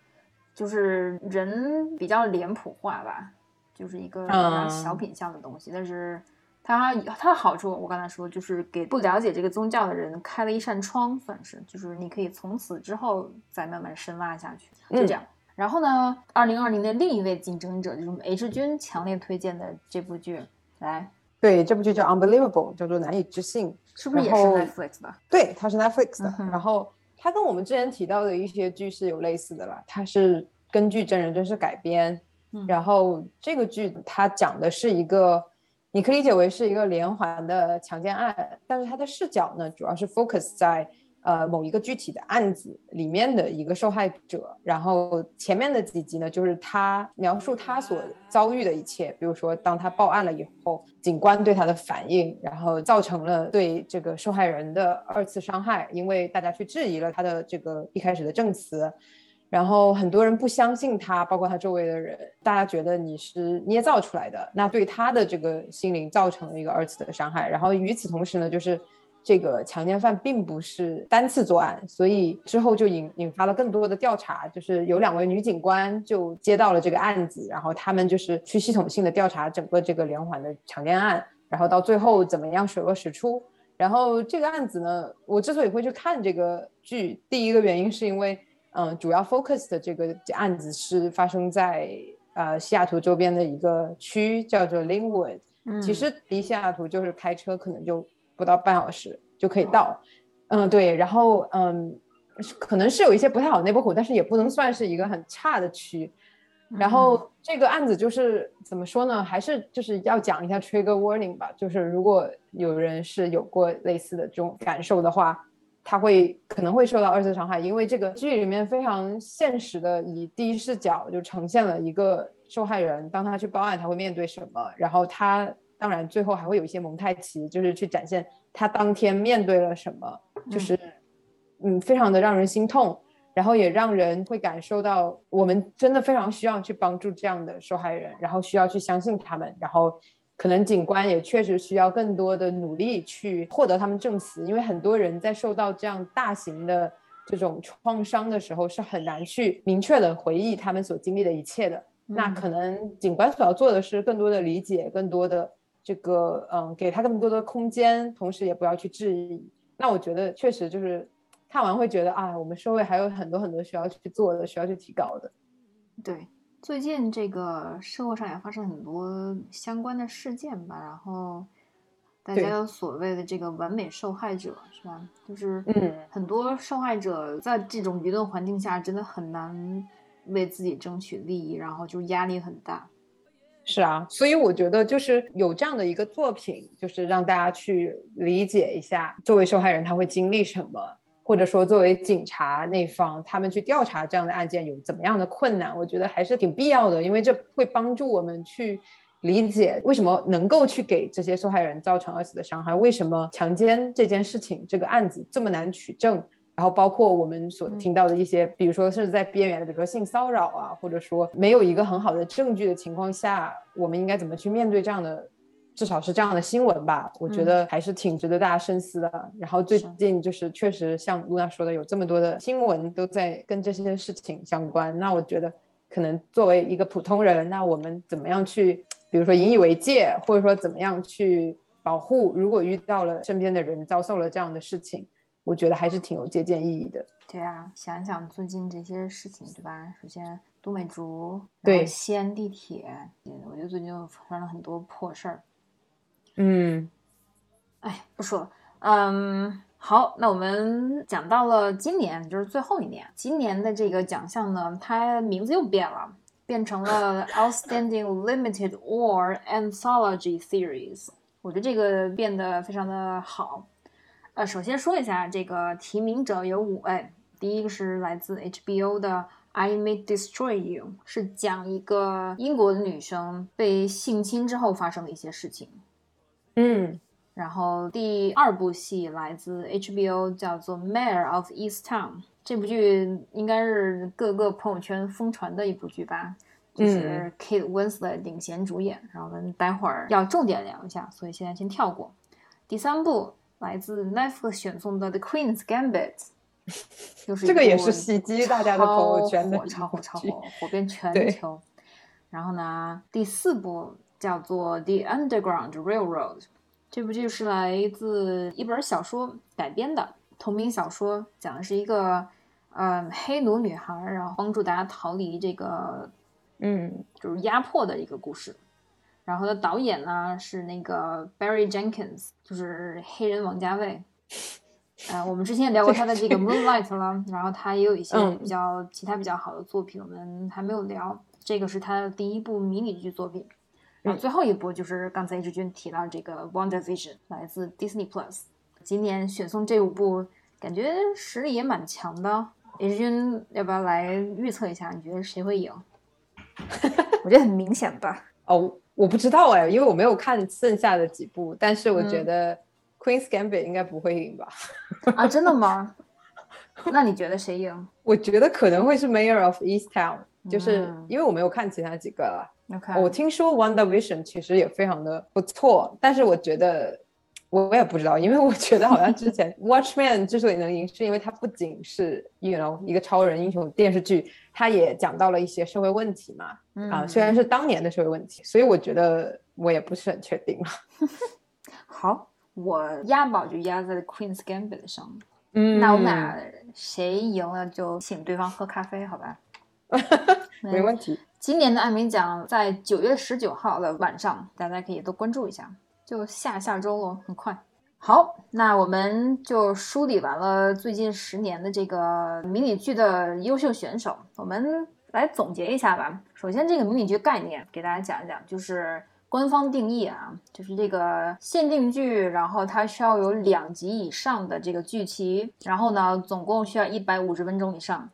就是人比较脸谱化吧，就是一个小品相的东西。但是它它的好处，我刚才说就是给不了解这个宗教的人开了一扇窗，算是就是你可以从此之后再慢慢深挖下去，就这样。然后呢？二零二零的另一位竞争者就是 H 君强烈推荐的这部剧，来，对，这部剧叫 Unbelievable，叫做难以置信，是不是也是 Netflix 的？对，它是 Netflix 的。然后它跟我们之前提到的一些剧是有类似的啦，它是根据真人真事改编。然后这个剧它讲的是一个，你可以理解为是一个连环的强奸案，但是它的视角呢，主要是 focus 在。呃，某一个具体的案子里面的一个受害者，然后前面的几集呢，就是他描述他所遭遇的一切，比如说当他报案了以后，警官对他的反应，然后造成了对这个受害人的二次伤害，因为大家去质疑了他的这个一开始的证词，然后很多人不相信他，包括他周围的人，大家觉得你是捏造出来的，那对他的这个心灵造成了一个二次的伤害，然后与此同时呢，就是。这个强奸犯并不是单次作案，所以之后就引引发了更多的调查。就是有两位女警官就接到了这个案子，然后他们就是去系统性的调查整个这个连环的强奸案，然后到最后怎么样水落石出。然后这个案子呢，我之所以会去看这个剧，第一个原因是因为，嗯，主要 focus 的这个案子是发生在呃西雅图周边的一个区，叫做 Linwood。嗯，其实离西雅图就是开车可能就。不到半小时就可以到，嗯，对，然后嗯，可能是有一些不太好的内部口，但是也不能算是一个很差的区。然后这个案子就是怎么说呢？还是就是要讲一下 trigger warning 吧，就是如果有人是有过类似的这种感受的话，他会可能会受到二次伤害，因为这个剧里面非常现实的以第一视角就呈现了一个受害人，当他去报案，他会面对什么，然后他。当然，最后还会有一些蒙太奇，就是去展现他当天面对了什么，就是嗯，非常的让人心痛，然后也让人会感受到我们真的非常需要去帮助这样的受害人，然后需要去相信他们，然后可能警官也确实需要更多的努力去获得他们证词，因为很多人在受到这样大型的这种创伤的时候是很难去明确的回忆他们所经历的一切的。那可能警官所要做的是更多的理解，更多的。这个嗯，给他这么多的空间，同时也不要去质疑。那我觉得确实就是看完会觉得啊，我们社会还有很多很多需要去做的，需要去提高的。对，最近这个社会上也发生很多相关的事件吧，然后大家有所谓的这个完美受害者是吧？就是嗯，很多受害者在这种舆论环境下真的很难为自己争取利益，然后就压力很大。是啊，所以我觉得就是有这样的一个作品，就是让大家去理解一下作为受害人他会经历什么，或者说作为警察那方，他们去调查这样的案件有怎么样的困难，我觉得还是挺必要的，因为这会帮助我们去理解为什么能够去给这些受害人造成二次的伤害，为什么强奸这件事情这个案子这么难取证。然后包括我们所听到的一些，比如说甚至在边缘的，比如说性骚扰啊，或者说没有一个很好的证据的情况下，我们应该怎么去面对这样的，至少是这样的新闻吧？我觉得还是挺值得大家深思的。然后最近就是确实像露娜说的，有这么多的新闻都在跟这些事情相关。那我觉得可能作为一个普通人，那我们怎么样去，比如说引以为戒，或者说怎么样去保护，如果遇到了身边的人遭受了这样的事情。我觉得还是挺有借鉴意义的。对啊，想想最近这些事情，对吧？首先，都美竹，对，西安地铁，我觉得最近发生了很多破事儿。嗯，哎，不说了。嗯，好，那我们讲到了今年，就是最后一年。今年的这个奖项呢，它名字又变了，变成了 Outstanding Limited or Anthology Series。我觉得这个变得非常的好。呃，首先说一下这个提名者有五位，第一个是来自 HBO 的《I May Destroy You》，是讲一个英国的女生被性侵之后发生的一些事情。嗯，然后第二部戏来自 HBO，叫做《Mayor of East Town》，这部剧应该是各个朋友圈疯传的一部剧吧，就是 Kate Winslet 领衔主演。然后我们待会儿要重点聊一下，所以现在先跳过。第三部。来自 Netflix 选送的《The Queen's Gambit [LAUGHS]》，就是这个也是袭击大家的朋友圈的超火、超火、火遍全球。然后呢，第四部叫做《The Underground Railroad》，这部剧是来自一本小说改编的同名小说，讲的是一个嗯黑奴女孩，然后帮助大家逃离这个嗯就是压迫的一个故事。然后的导演呢是那个 Barry Jenkins，就是黑人王家卫。呃，我们之前也聊过他的这个 Moonlight 了，然后他也有一些比较其他比较好的作品，我们还没有聊。这个是他的第一部迷你剧作品。然后最后一部就是刚才一直君提到这个 Wonder Vision，来自 Disney Plus。今年选送这五部，感觉实力也蛮强的。一直君要不要来预测一下？你觉得谁会赢？[LAUGHS] 我觉得很明显吧。哦。我不知道哎，因为我没有看剩下的几部，但是我觉得 Queen's Gambit 应该不会赢吧？啊，真的吗？[LAUGHS] 那你觉得谁赢？我觉得可能会是 Mayor of East Town，就是因为我没有看其他几个了。我听说 Wonder Vision 其实也非常的不错，但是我觉得。我也不知道，因为我觉得好像之前 Watchman 之所以能赢，是因为它不仅是 you know 一个超人英雄电视剧，它也讲到了一些社会问题嘛。啊，虽然是当年的社会问题，所以我觉得我也不是很确定了。[LAUGHS] 好，我押宝就押在 Queen's Gambit 上。嗯，那我们俩谁赢了就请对方喝咖啡，好吧？[LAUGHS] 没问题。今年的艾美奖在九月十九号的晚上，大家可以都关注一下。就下下周了，很快。好，那我们就梳理完了最近十年的这个迷你剧的优秀选手，我们来总结一下吧。首先，这个迷你剧概念给大家讲一讲，就是官方定义啊，就是这个限定剧，然后它需要有两集以上的这个剧期，然后呢，总共需要一百五十分钟以上，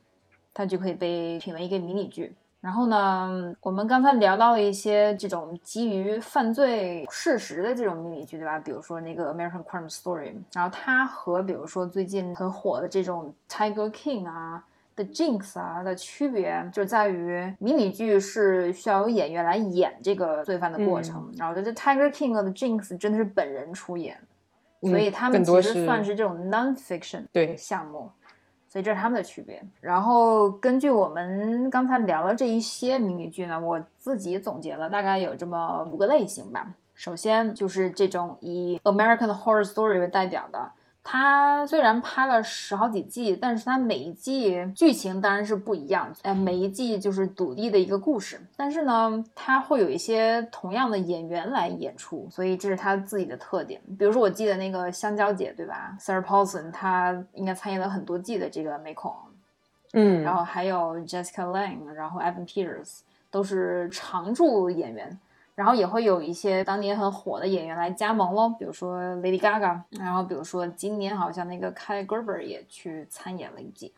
它就可以被评为一个迷你剧。然后呢，我们刚才聊到了一些这种基于犯罪事实的这种迷你剧，对吧？比如说那个《American Crime Story》，然后它和比如说最近很火的这种《Tiger King》啊、《The Jinx》啊的区别，就在于迷你剧是需要有演员来演这个罪犯的过程，然后这《Tiger King》和《The Jinx》真的是本人出演，所以他们其实算是这种 non-fiction 对项目。所以这是他们的区别。然后根据我们刚才聊的这一些迷你剧呢，我自己总结了大概有这么五个类型吧。首先就是这种以 American Horror Story 为代表的。它虽然拍了十好几季，但是它每一季剧情当然是不一样，哎，每一季就是独立的一个故事。但是呢，它会有一些同样的演员来演出，所以这是它自己的特点。比如说，我记得那个香蕉姐，对吧？Sarah Paulson，她应该参演了很多季的这个美恐，嗯，然后还有 Jessica Lange，然后 Evan Peters，都是常驻演员。然后也会有一些当年很火的演员来加盟喽，比如说 Lady Gaga，然后比如说今年好像那个 Kai Gerber 也去参演了一季。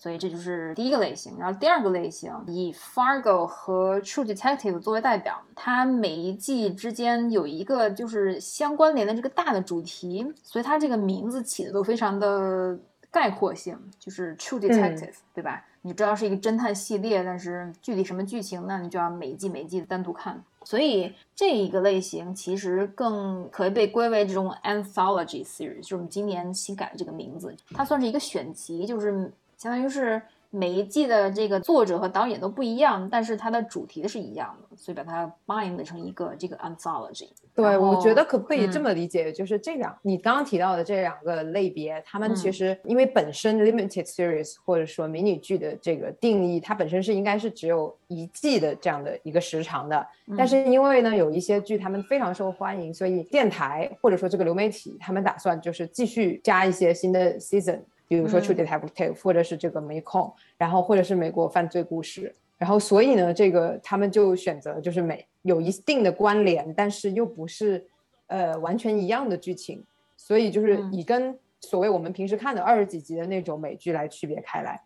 所以这就是第一个类型，然后第二个类型以 Fargo 和 True Detective 作为代表，它每一季之间有一个就是相关联的这个大的主题，所以它这个名字起的都非常的概括性，就是 True Detective，对吧？你知道是一个侦探系列，但是具体什么剧情，那你就要每一季每一季单独看。所以这一个类型其实更可以被归为这种 Anthology Series，就是我们今年新改的这个名字，它算是一个选集，就是。相当于是每一季的这个作者和导演都不一样，但是它的主题是一样的，所以把它 bind 成一个这个 anthology。对，我觉得可不可以这么理解？就是这两你刚刚提到的这两个类别，他们其实因为本身 limited series 或者说迷你剧的这个定义，它本身是应该是只有一季的这样的一个时长的。但是因为呢，有一些剧他们非常受欢迎，所以电台或者说这个流媒体他们打算就是继续加一些新的 season。比如说《True Detective》，或者是这个《没空》，然后或者是美国犯罪故事，然后所以呢，这个他们就选择就是美有一定的关联，但是又不是呃完全一样的剧情，所以就是以跟所谓我们平时看的二十几集的那种美剧来区别开来。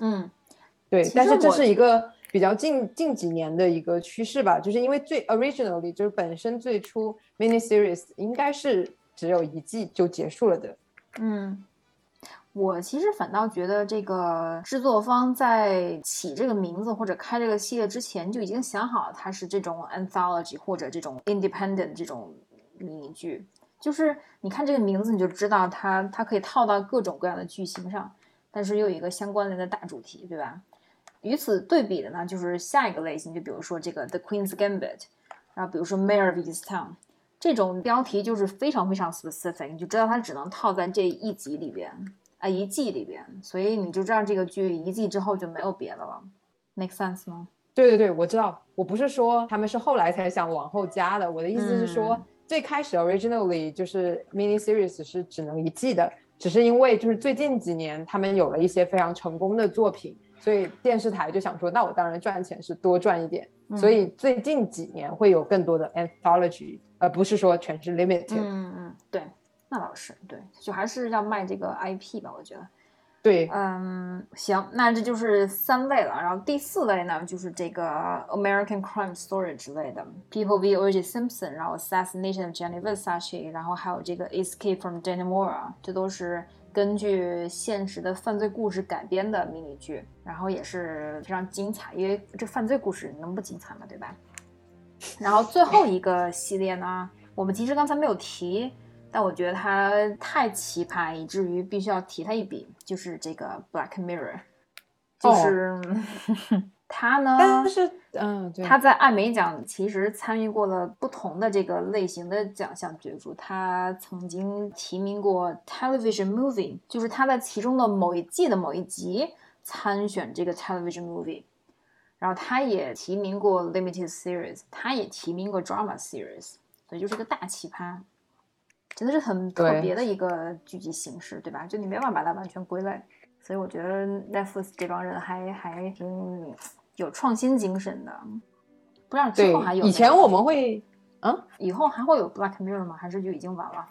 嗯，对，但是这是一个比较近近几年的一个趋势吧，就是因为最 originally 就是本身最初 mini series 应该是只有一季就结束了的。嗯。我其实反倒觉得，这个制作方在起这个名字或者开这个系列之前，就已经想好了它是这种 anthology 或者这种 independent 这种迷你剧。就是你看这个名字，你就知道它它可以套到各种各样的剧情上，但是又有一个相关联的大主题，对吧？与此对比的呢，就是下一个类型，就比如说这个 The Queen's Gambit，然后比如说 Mayor of Easttown，这种标题就是非常非常 specific，你就知道它只能套在这一集里边。啊，一季里边，所以你就知道这个剧一季之后就没有别的了，make sense 吗？对对对，我知道，我不是说他们是后来才想往后加的，我的意思是说，最开始 originally 就是 mini series 是只能一季的，只是因为就是最近几年他们有了一些非常成功的作品，所以电视台就想说，那我当然赚钱是多赚一点，所以最近几年会有更多的 anthology，而不是说全是 limited。嗯嗯，对。那倒是对，就还是要卖这个 IP 吧，我觉得。对，嗯，行，那这就是三类了。然后第四类呢，就是这个 American Crime Story 之类的，People v. O.J. Simpson，然后 Assassination of Gianni Versace，然后还有这个 Escape from Dannemora，这都是根据现实的犯罪故事改编的迷你剧，然后也是非常精彩，因为这犯罪故事能不精彩吗？对吧？然后最后一个系列呢，我们其实刚才没有提。但我觉得它太奇葩，以至于必须要提它一笔，就是这个《Black Mirror》，就是 [LAUGHS] 他呢，但是嗯，他在艾美奖其实参与过了不同的这个类型的奖项角逐，他曾经提名过 Television Movie，就是他在其中的某一季的某一集参选这个 Television Movie，然后他也提名过 Limited Series，他也提名过 Drama Series，所以就是个大奇葩。真的是很特别的一个聚集形式，对吧？就你没办法把它完全归类，所以我觉得 Netflix 这帮人还还挺有创新精神的。不知道之后还有？以前我们会，嗯，以后还会有 Black Mirror 吗？还是就已经完了？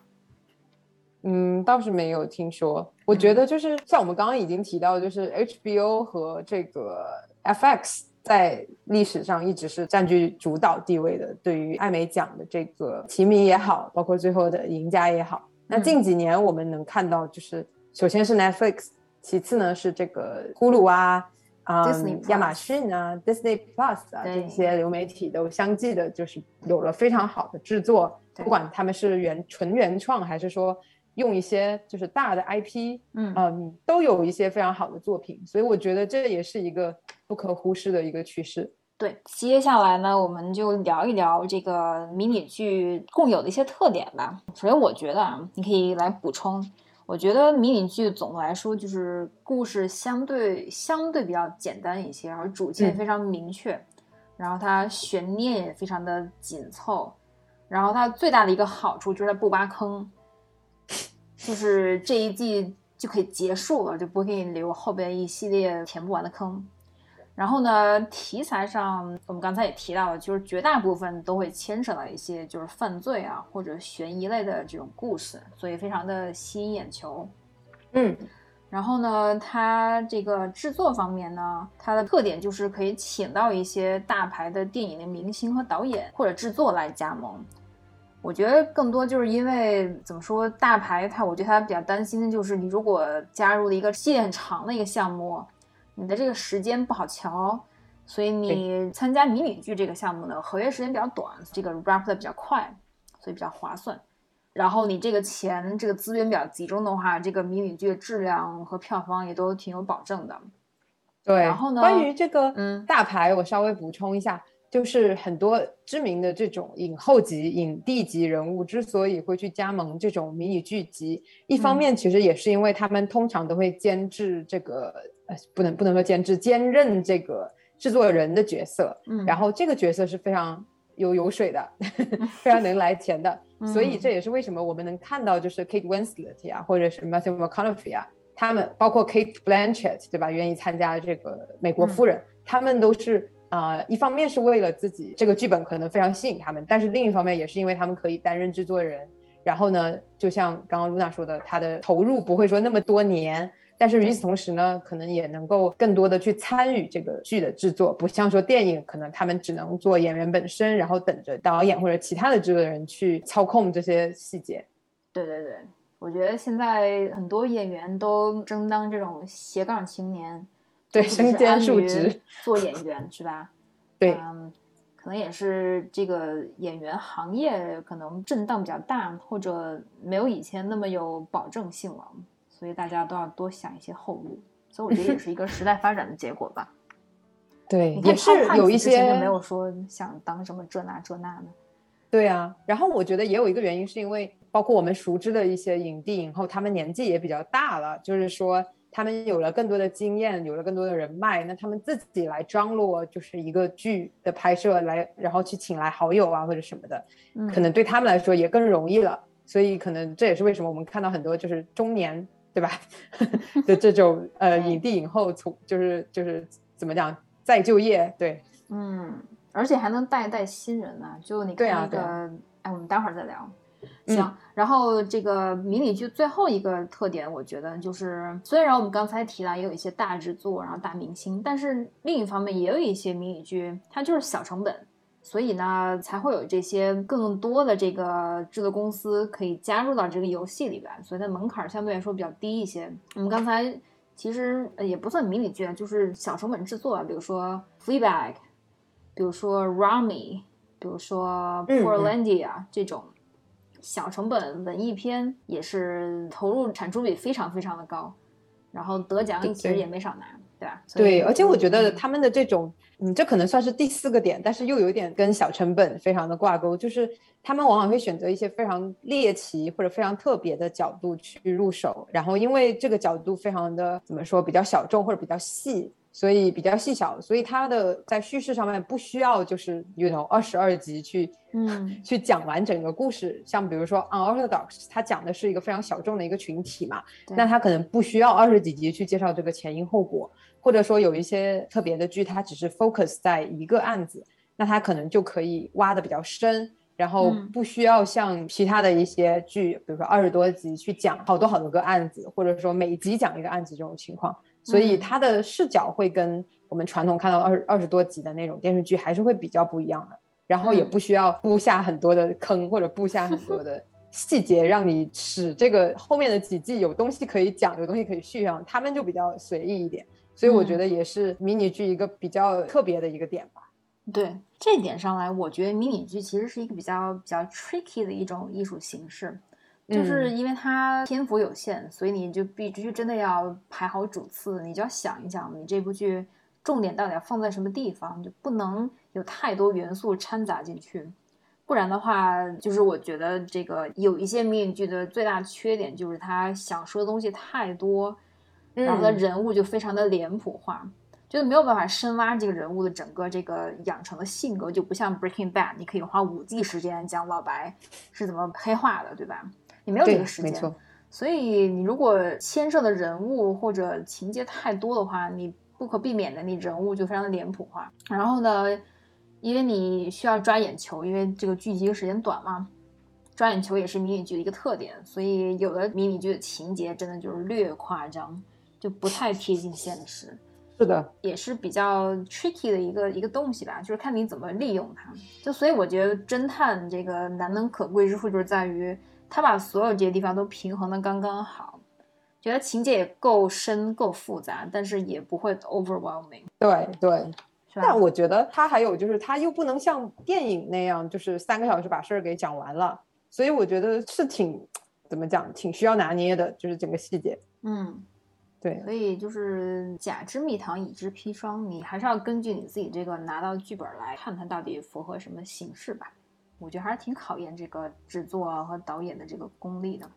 嗯，倒是没有听说。我觉得就是像我们刚刚已经提到，就是 HBO 和这个 FX。在历史上一直是占据主导地位的，对于艾美奖的这个提名也好，包括最后的赢家也好。那近几年我们能看到，就是首先是 Netflix，其次呢是这个呼噜啊，啊亚马逊啊，Disney Plus 啊这些流媒体都相继的，就是有了非常好的制作，不管他们是原纯原创还是说。用一些就是大的 IP，嗯嗯，都有一些非常好的作品，所以我觉得这也是一个不可忽视的一个趋势。对，接下来呢，我们就聊一聊这个迷你剧共有的一些特点吧。首先，我觉得啊，你可以来补充。我觉得迷你剧总的来说就是故事相对相对比较简单一些，然后主线非常明确，然后它悬念也非常的紧凑，然后它最大的一个好处就是它不挖坑。就是这一季就可以结束了，就不会给你留后边一系列填不完的坑。然后呢，题材上我们刚才也提到了，就是绝大部分都会牵扯到一些就是犯罪啊或者悬疑类的这种故事，所以非常的吸引眼球。嗯，然后呢，它这个制作方面呢，它的特点就是可以请到一些大牌的电影的明星和导演或者制作来加盟。我觉得更多就是因为怎么说，大牌它，我觉得它比较担心的就是你如果加入了一个期限很长的一个项目。你的这个时间不好瞧，所以你参加迷你剧这个项目呢，合约时间比较短，这个 wrap 的比较快，所以比较划算。然后你这个钱这个资源比较集中的话，这个迷你剧的质量和票房也都挺有保证的。对，然后呢，关于这个嗯大牌，我稍微补充一下，就是很多知名的这种影后级、影帝级人物之所以会去加盟这种迷你剧集，一方面其实也是因为他们通常都会监制这个。呃，不能不能说监制，兼任这个制作人的角色，嗯，然后这个角色是非常有油水的，[LAUGHS] 非常能来钱的，[LAUGHS] 所以这也是为什么我们能看到，就是 Kate Winslet 啊，或者是 Matthew McConaughey 啊，他们包括 Kate Blanchett 对吧，愿意参加这个美国夫人，他们都是啊，一方面是为了自己这个剧本可能非常吸引他们，但是另一方面也是因为他们可以担任制作人，然后呢，就像刚刚露娜说的，他的投入不会说那么多年。但是与此同时呢，可能也能够更多的去参与这个剧的制作，不像说电影，可能他们只能做演员本身，然后等着导演或者其他的制作人去操控这些细节。对对对，我觉得现在很多演员都争当这种斜杠青年，对，身兼数职做演员是吧？对，嗯，可能也是这个演员行业可能震荡比较大，或者没有以前那么有保证性了。所以大家都要多想一些后路，所以我觉得也是一个时代发展的结果吧。[LAUGHS] 对，也是有一些没有说想当什么这那这那的。对啊，然后我觉得也有一个原因，是因为包括我们熟知的一些影帝影后，他们年纪也比较大了，就是说他们有了更多的经验，有了更多的人脉，那他们自己来张罗就是一个剧的拍摄，来然后去请来好友啊或者什么的，可能对他们来说也更容易了。所以可能这也是为什么我们看到很多就是中年。对吧？[LAUGHS] 的这种呃影帝影后从就是就是怎么讲再就业对，嗯，而且还能带带新人呢。就你看那个，哎，我们待会儿再聊。行，然后这个迷你剧最后一个特点，我觉得就是虽然我们刚才提到也有一些大制作，然后大明星，但是另一方面也有一些迷你剧，它就是小成本。所以呢，才会有这些更多的这个制作公司可以加入到这个游戏里边，所以它门槛相对来说比较低一些。我们刚才其实也不算迷你剧，就是小成本制作，比如说《Fleabag》，比如说《Rami》，比如说《Portlandia》这种小成本文艺片，也是投入产出比非常非常的高，然后得奖其实也没少拿，对吧？对，而且我觉得他们的这种。嗯，这可能算是第四个点，但是又有点跟小成本非常的挂钩，就是他们往往会选择一些非常猎奇或者非常特别的角度去入手，然后因为这个角度非常的怎么说比较小众或者比较细，所以比较细小，所以它的在叙事上面不需要就是 you know 二十二集去嗯。去讲完整个故事，像比如说 Unorthodox，它讲的是一个非常小众的一个群体嘛，那它可能不需要二十几集去介绍这个前因后果。或者说有一些特别的剧，它只是 focus 在一个案子，那它可能就可以挖的比较深，然后不需要像其他的一些剧，比如说二十多集去讲好多好多个案子，或者说每集讲一个案子这种情况，所以它的视角会跟我们传统看到二二十多集的那种电视剧还是会比较不一样的，然后也不需要布下很多的坑或者布下很多的 [LAUGHS] 细节，让你使这个后面的几季有东西可以讲，有东西可以续上，他们就比较随意一点。所以我觉得也是迷你剧一个比较特别的一个点吧。对这点上来，我觉得迷你剧其实是一个比较比较 tricky 的一种艺术形式，就是因为它篇幅有限，所以你就必须真的要排好主次，你就要想一想，你这部剧重点到底要放在什么地方，就不能有太多元素掺杂进去，不然的话，就是我觉得这个有一些迷你剧的最大缺点就是他想说的东西太多。然后的人物就非常的脸谱化，就是没有办法深挖这个人物的整个这个养成的性格，就不像 Breaking Bad，你可以花五季时间讲老白是怎么黑化的，对吧？你没有这个时间，所以你如果牵涉的人物或者情节太多的话，你不可避免的，你人物就非常的脸谱化。然后呢，因为你需要抓眼球，因为这个剧集时间短嘛，抓眼球也是迷你剧的一个特点，所以有的迷你剧的情节真的就是略夸张，就不太贴近现实。是的，也是比较 tricky 的一个一个东西吧，就是看你怎么利用它。就所以我觉得侦探这个难能可贵之处就是在于，他把所有这些地方都平衡的刚刚好，觉得情节也够深够复杂，但是也不会 overwhelming。对对，但我觉得他还有就是他又不能像电影那样，就是三个小时把事儿给讲完了，所以我觉得是挺怎么讲，挺需要拿捏的，就是整个细节。嗯，对，所以就是甲之蜜糖，乙之砒霜，你还是要根据你自己这个拿到剧本来看它到底符合什么形式吧。我觉得还是挺考验这个制作和导演的这个功力的。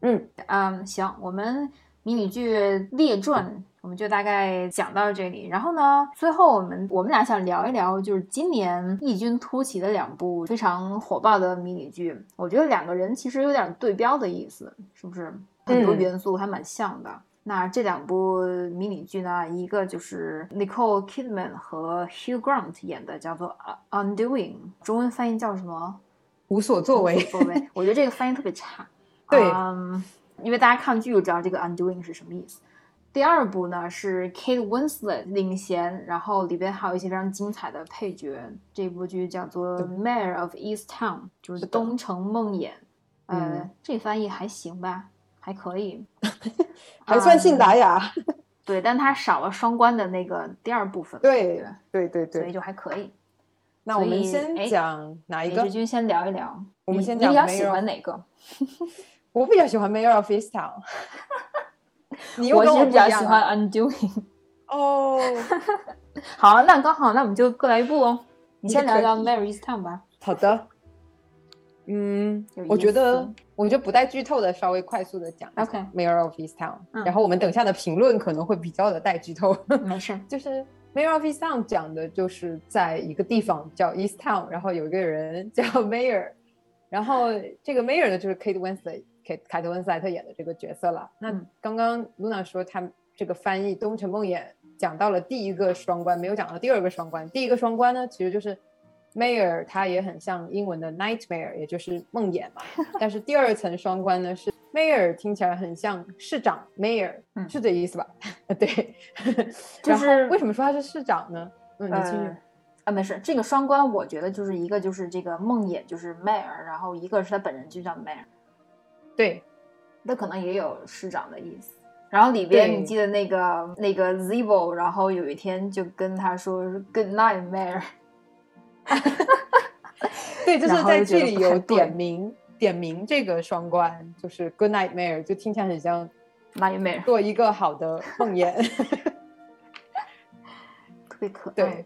嗯，嗯，行，我们迷你剧列传我们就大概讲到这里。然后呢，最后我们我们俩想聊一聊，就是今年异军突起的两部非常火爆的迷你剧。我觉得两个人其实有点对标的意思，是不是？很多嗯元素还蛮像的。那这两部迷你剧呢，一个就是 Nicole Kidman 和 Hugh Grant 演的，叫做《Undoing》，中文翻译叫什么？无所作为无。所谓。我觉得这个翻译特别差。[LAUGHS] 对嗯，因为大家看剧就知道这个 undoing 是什么意思。第二部呢是 Kate Winslet 领衔，然后里边还有一些非常精彩的配角。这部剧叫做《Mayor of East Town》，就是东城梦魇。呃嗯，这翻译还行吧，还可以，[LAUGHS] 还算信达雅。对，但它少了双关的那个第二部分。对对，对对对，所以就还可以。那我们先哎讲哪一个美之？君先聊一聊，我们先讲你比较喜欢哪个？[LAUGHS] 我比较喜欢 Mayor of Easttown。[LAUGHS] 你又我跟是比较喜欢 undoing。哦。好，那刚好，那我们就各来一部哦。你先聊聊 Mary's Town 吧。好的，嗯，我觉得思我就不带剧透的，稍微快速的讲一下 OK Mayor of Easttown，、嗯然后我们等下的评论可能会比较的带剧透。没事。[LAUGHS] 就是 Mayor of Easttown 讲的就是在一个地方叫 Easttown，然后有一个人 [LAUGHS] 叫 Mayor，然后这个 Mayor 呢就是 Kate Winslet，凯凯特温斯莱特演的这个角色了。那嗯刚刚 Luna 说他这个翻译《东城梦魇》讲到了第一个双关，没有讲到第二个双关。第一个双关呢，其实就是 Mayor，它也很像英文的 nightmare，也就是梦魇嘛。但是第二层双关呢是 Mayor 听起来很像市长 Mayor，、嗯是这意思吧？[LAUGHS] 对，就是为什么说他是市长呢？嗯，你继续。呃啊，没事，这个双关我觉得就是一个就是这个梦魇就是 Mayor，然后一个是他本人就叫 Mayor，对，那可能也有市长的意思。然后里边你记得那个那个 Zibo，然后有一天就跟他说 Good night, Mayor。[LAUGHS] 对，就是在剧里有点名点名这个双关，就是 Good Night Mayor，就听起来很像 Night Mayor 做一个好的梦魇。[LAUGHS] 特别可 [LAUGHS] 爱。对，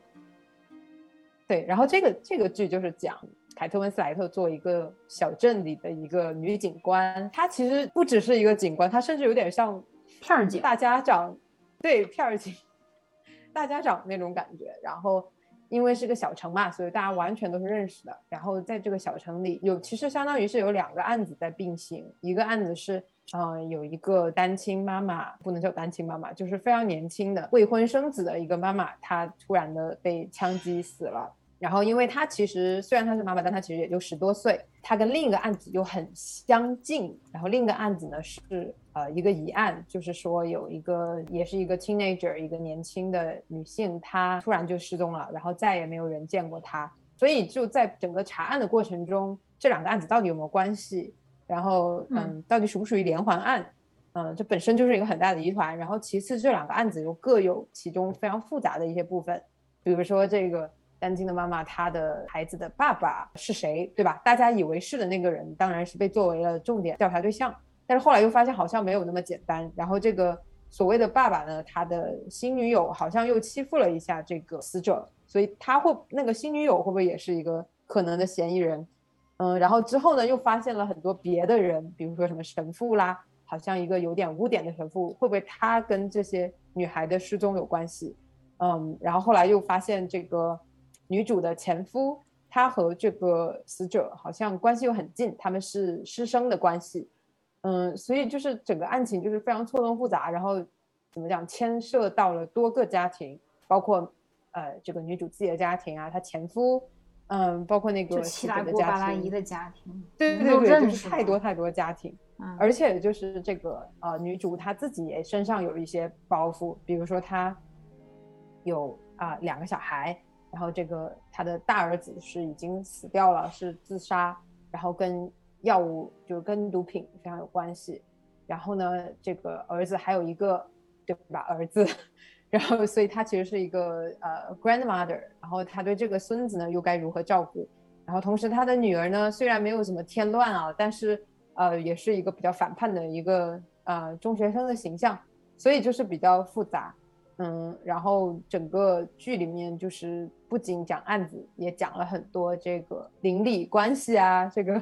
对，然后这个这个剧就是讲凯特温斯莱特做一个小镇里的一个女警官，她其实不只是一个警官，她甚至有点像片儿警，大家长，对片儿警，大家长那种感觉。然后因为是个小城嘛，所以大家完全都是认识的。然后在这个小城里有，其实相当于是有两个案子在并行，一个案子是。嗯、有一个单亲妈妈，不能叫单亲妈妈，就是非常年轻的未婚生子的一个妈妈，她突然的被枪击死了。然后，因为他其实虽然他是妈妈，但他其实也就十多岁。他跟另一个案子又很相近。然后另一个案子呢是呃一个疑案，就是说有一个也是一个 teenager，一个年轻的女性，她突然就失踪了，然后再也没有人见过她。所以就在整个查案的过程中，这两个案子到底有没有关系？然后嗯嗯，到底属不属于连环案？嗯，这本身就是一个很大的疑团。然后其次，这两个案子又各有其中非常复杂的一些部分，比如说这个丹金的妈妈，她的孩子的爸爸是谁，对吧？大家以为是的那个人，当然是被作为了重点调查对象。但是后来又发现好像没有那么简单。然后这个所谓的爸爸呢，他的新女友好像又欺负了一下这个死者，所以他会那个新女友会不会也是一个可能的嫌疑人？嗯，然后之后呢，又发现了很多别的人，比如说什么神父啦，好像一个有点污点的神父，会不会他跟这些女孩的失踪有关系？嗯，然后后来又发现这个女主的前夫，他和这个死者好像关系又很近，他们是师生的关系。嗯，所以就是整个案情就是非常错综复杂，然后怎么讲，牵涉到了多个家庭，包括呃这个女主自己的家庭啊，她前夫，嗯，包括那个七大姑八大姨的家庭，对对对，就是太多太多家庭，嗯，而且就是这个呃女主她自己也身上有一些包袱，比如说她有啊两个小孩，然后这个他的大儿子是已经死掉了，是自杀，然后跟药物就是跟毒品非常有关系，然后呢，这个儿子还有一个。对吧，儿子，[LAUGHS] 然后所以他其实是一个呃 grandmother，然后他对这个孙子呢又该如何照顾？然后同时他的女儿呢虽然没有什么添乱啊，但是呃也是一个比较反叛的一个呃中学生的形象，所以就是比较复杂，嗯，然后整个剧里面就是不仅讲案子，也讲了很多这个邻里关系啊，这个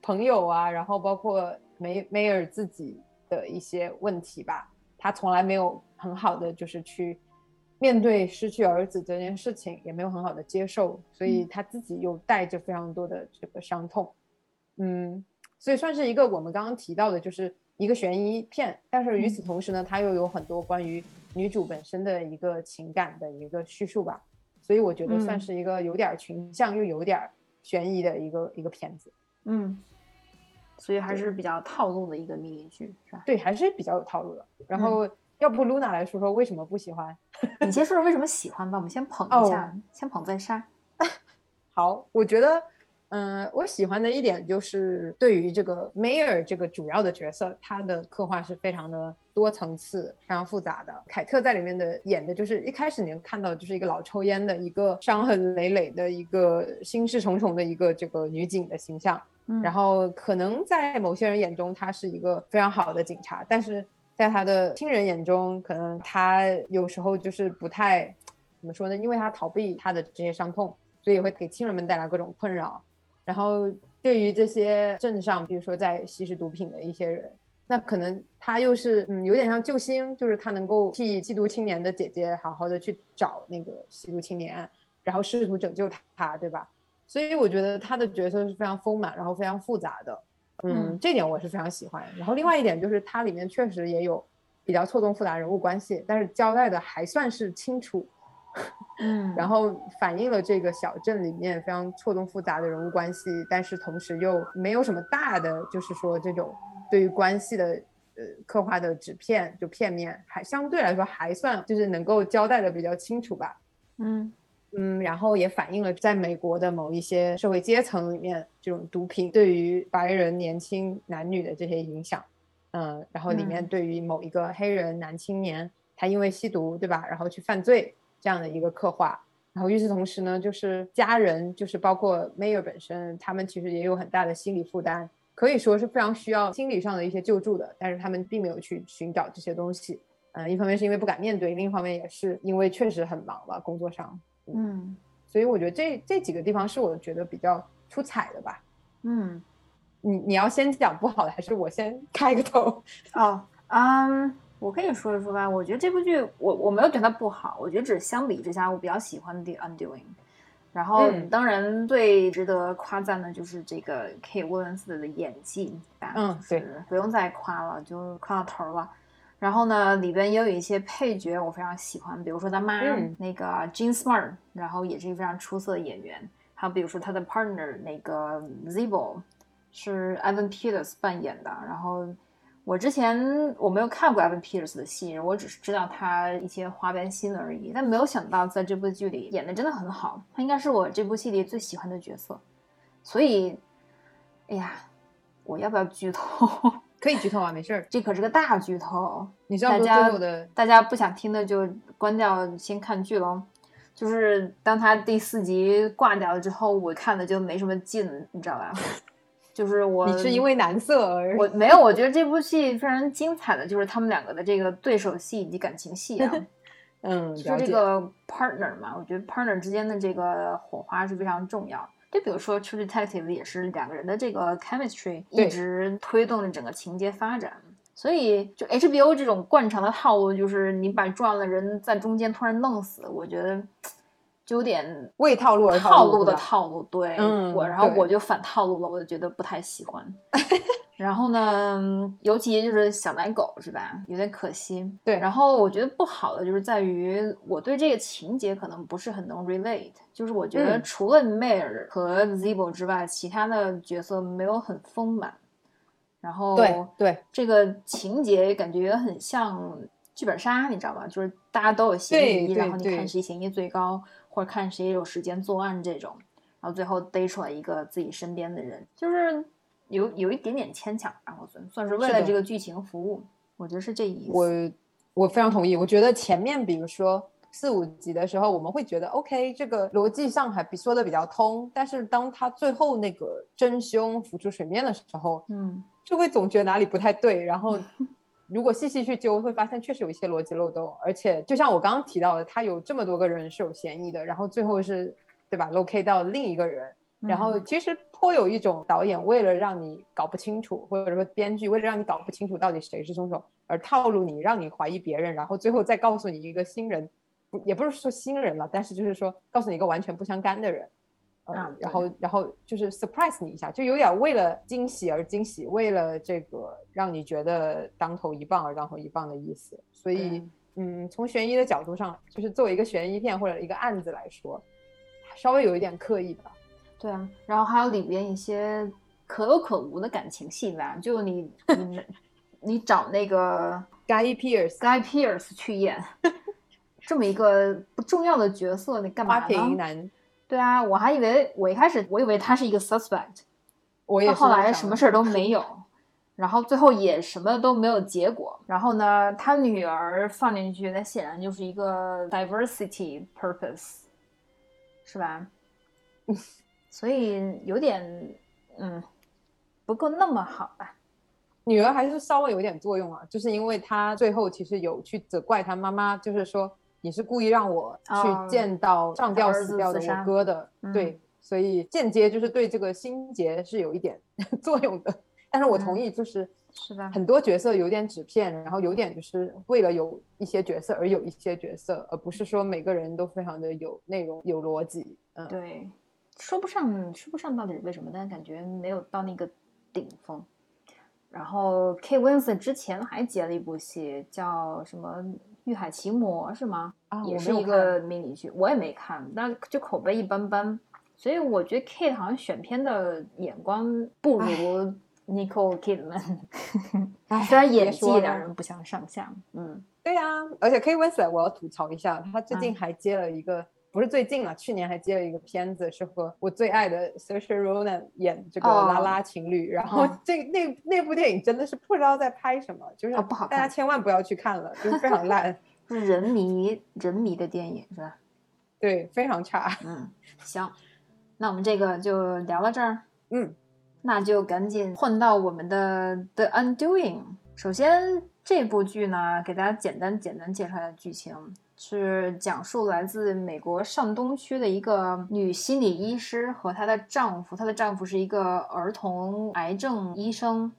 朋友啊，然后包括梅梅尔自己的一些问题吧。他从来没有很好的就是去面对失去儿子这件事情，也没有很好的接受，所以他自己又带着非常多的这个伤痛，嗯，所以算是一个我们刚刚提到的，就是一个悬疑片，但是与此同时呢，他又有很多关于女主本身的一个情感的一个叙述吧，所以我觉得算是一个有点群像又有点悬疑的一个一个片子，嗯。所以还是比较套路的一个迷你剧，是吧？对，还是比较有套路的。然后，要不露娜来说说为什么不喜欢？[LAUGHS] 你先说说为什么喜欢吧，我们先捧一下，先捧再杀。[LAUGHS] 好，我觉得，嗯，我喜欢的一点就是对于这个梅尔这个主要的角色，他的刻画是非常的多层次、非常复杂的。凯特在里面的演的就是一开始你能看到就是一个老抽烟的一个伤痕累累的一个心事重重的一个这个女警的形象。然后可能在某些人眼中，她是一个非常好的警察，但是在她的亲人眼中，可能她有时候就是不太怎么说呢？因为她逃避她的这些伤痛，所以会给亲人们带来各种困扰。然后对于这些镇上，比如说在吸食毒品的一些人，那可能他又是嗯有点像救星，就是他能够替吸毒青年的姐姐好好的去找那个吸毒青年，然后试图拯救他，对吧？所以我觉得他的角色是非常丰满，然后非常复杂的，嗯，这点我是非常喜欢。然后另外一点就是它里面确实也有比较错综复杂人物关系，但是交代的还算是清楚，[LAUGHS] 嗯，然后反映了这个小镇里面非常错综复杂的人物关系，但是同时又没有什么大的，就是说这种对于关系的呃刻画的纸片就片面，还相对来说还算就是能够交代的比较清楚吧，嗯。嗯，然后也反映了在美国的某一些社会阶层里面，这种毒品对于白人年轻男女的这些影响。嗯，然后里面对于某一个黑人男青年，他因为吸毒，对吧？然后去犯罪这样的一个刻画。然后与此同时呢，就是家人，就是包括 Mayor 本身，他们其实也有很大的心理负担，可以说是非常需要心理上的一些救助的。但是他们并没有去寻找这些东西。嗯，一方面是因为不敢面对，另一方面也是因为确实很忙吧，工作上。嗯，所以我觉得这这几个地方是我觉得比较出彩的吧。嗯，你你要先讲不好的，还是我先开个头？[LAUGHS] 哦，嗯，我可以说一说吧。我觉得这部剧，我我没有觉得它不好，我觉得只是相比之下，我比较喜欢《The Undoing》。然后，当然最值得夸赞的就是这个 K· 沃恩斯的演技。嗯，对，不用再夸了，就夸到头了。然后呢，里边也有一些配角我非常喜欢，比如说他妈那个 Jean Smart，然后也是一个非常出色的演员。还有比如说他的 partner 那个 Zibo，是 Evan Peters 扮演的。然后我之前我没有看过 Evan Peters 的戏，我只是知道他一些花边新闻而已。但没有想到在这部剧里演的真的很好，他应该是我这部戏里最喜欢的角色。所以，哎呀，我要不要剧透？[LAUGHS] 可以剧透啊，没事儿，这可是个大剧透。你知道大家的，大家不想听的就关掉，先看剧喽。就是当他第四集挂掉了之后，我看的就没什么劲，你知道吧？就是我，你是因为男色而我没有，我觉得这部戏非常精彩的就是他们两个的这个对手戏以及感情戏啊。[LAUGHS] 嗯，就这个 partner 嘛，我觉得 partner 之间的这个火花是非常重要。就比如说《True Detective》也是两个人的这个 chemistry 一直推动着整个情节发展，所以就 HBO 这种惯常的套路，就是你把重要的人在中间突然弄死，我觉得就有点为套路而套路的套路。对，嗯，我然后我就反套路了，我就觉得不太喜欢。[LAUGHS] 然后呢，尤其就是小奶狗是吧？有点可惜。对，然后我觉得不好的就是在于我对这个情节可能不是很能 relate，就是我觉得除了 Mare 和 Zibo 之外，其他的角色没有很丰满。然后对对，这个情节感觉很像剧本杀，你知道吧？就是大家都有嫌疑，然后你看谁嫌疑最高，或者看谁有时间作案这种，然后最后逮出来一个自己身边的人，就是有有一点点牵强，然后算算是为了这个剧情服务，我觉得是这意思。我我非常同意，我觉得前面比如说四五集的时候，我们会觉得 OK，这个逻辑上还比说的比较通，但是当他最后那个真凶浮出水面的时候，嗯。就会总觉得哪里不太对，然后如果细细去揪，会发现确实有一些逻辑漏洞，而且就像我刚刚提到的，他有这么多个人是有嫌疑的，然后最后是对吧？locate 到另一个人，然后其实颇有一种导演为了让你搞不清楚，或者说编剧为了让你搞不清楚到底谁是凶手，而套路你，让你怀疑别人，然后最后再告诉你一个新人，也不是说新人了，但是就是说告诉你一个完全不相干的人。嗯，然后，然后就是 surprise 你一下，就有点为了惊喜而惊喜，为了这个让你觉得当头一棒而当头一棒的意思。所以，嗯，从悬疑的角度上，就是作为一个悬疑片或者一个案子来说，稍微有一点刻意吧。对啊，然后还有里边一些可有可无的感情戏吧，就你你你找那个 [LAUGHS] Guy Pierce，Guy Pierce 去演 [LAUGHS] 这么一个不重要的角色，你干嘛呢？花瓶男。对啊，我还以为我一开始我以为他是一个 suspect，[LAUGHS] 我也后来什么事儿都没有，然后最后也什么都没有结果。然后呢，他女儿放进去，那显然就是一个 diversity purpose，是吧？[LAUGHS] 所以有点嗯不够那么好吧。女儿还是稍微有点作用啊，就是因为她最后其实有去责怪她妈妈，就是说。你是故意让我去见到上吊死掉的我哥的，对，所以间接就是对这个心结是有一点 [LAUGHS] 作用的。但是我同意，就是是的，很多角色有点纸片，然后有点就是为了有一些角色而有一些角色，而不是说每个人都非常的有内容、有逻辑。嗯，对，说不上，说不上到底是为什么，但是感觉没有到那个顶峰。然后 K. Winston 之前还接了一部戏，叫什么？玉海奇魔是吗？啊，也是一个迷你剧，我也没看，但就口碑一般般，所以我觉得 Kate 好像选片的眼光不如 Nicole Kidman，[LAUGHS] 虽然演技两人不相上下。嗯，对呀，而且 Kate Winslet 我要吐槽一下，他最近还接了一个，不是最近了，去年还接了一个片子，是和我最爱的 Saoirse Ronan 演这个拉拉情侣，然后这那那部电影真的是不知道在拍什么，就是不好，大家千万不要去看了，就是非常烂。[LAUGHS] 是人迷人迷的电影是吧？对，非常差。嗯，行，那我们这个就聊到这儿。嗯，那就赶紧换到我们的 The Undoing。首先，这部剧呢，给大家简单简单介绍一下剧情，是讲述来自美国上东区的一个女心理医师和她的丈夫，她的丈夫是一个儿童癌症医生。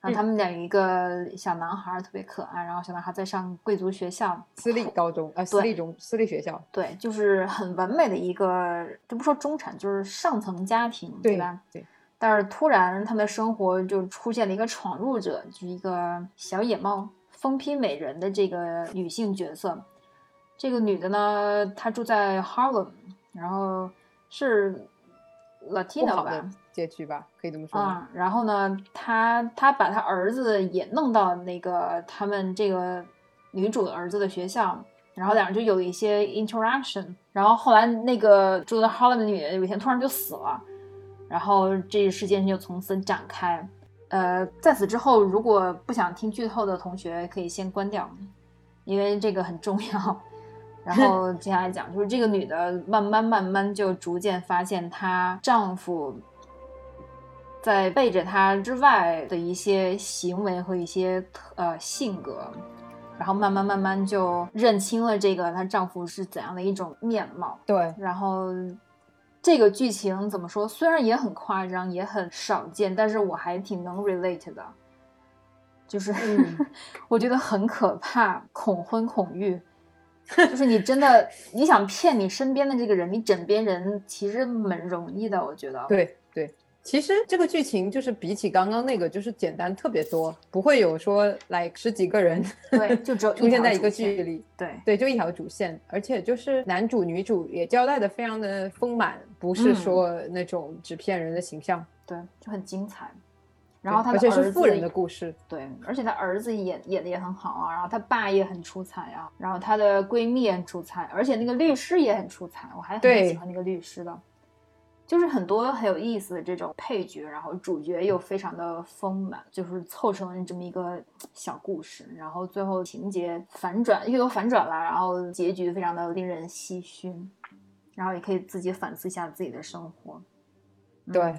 然后他们俩有一个小男孩，特别可爱。然后小男孩在上贵族学校，私立高中，呃，私立中，私立学校。对，就是很完美的一个，就不说中产，就是上层家庭，对吧？对。但是突然，他们的生活就出现了一个闯入者，就是一个小野猫、疯批美人的这个女性角色。这个女的呢，她住在 Harlem，然后是 Latina 吧。街区吧，可以这么说。嗯，然后呢，她她把她儿子也弄到那个他们这个女主的儿子的学校，然后两人就有一些 interaction。然后后来那个住在 Harlem 的女的有一天突然就死了，然后这事件就从此展开。呃，在此之后，如果不想听剧透的同学可以先关掉，因为这个很重要。然后接下来讲，就是这个女的慢慢慢慢就逐渐发现她丈夫。在背着她之外的一些行为和一些呃性格，然后慢慢慢慢就认清了这个她丈夫是怎样的一种面貌。对，然后这个剧情怎么说？虽然也很夸张，也很少见，但是我还挺能 relate 的。就是 [LAUGHS] 我觉得很可怕，恐婚恐育，就是你真的你想骗你身边的这个人，你枕边人其实蛮容易的，我觉得。对对。其实这个剧情就是比起刚刚那个，就是简单特别多，不会有说来十几个人，对，就只有 [LAUGHS] 出现在一个剧里，对对，就一条主线，而且就是男主女主也交代的非常的丰满，不是说那种纸片人的形象，对，就很精彩。然后他而且是富人的故事，对，而且他儿子演演的也很好啊，然后他爸也很出彩啊，然后他的闺蜜也很出彩，而且那个律师也很出彩，我还很喜欢那个律师的。就是很多很有意思的这种配角，然后主角又非常的丰满，就是凑成了这么一个小故事，然后最后情节反转，又有反转了，然后结局非常的令人唏嘘，然后也可以自己反思一下自己的生活。对，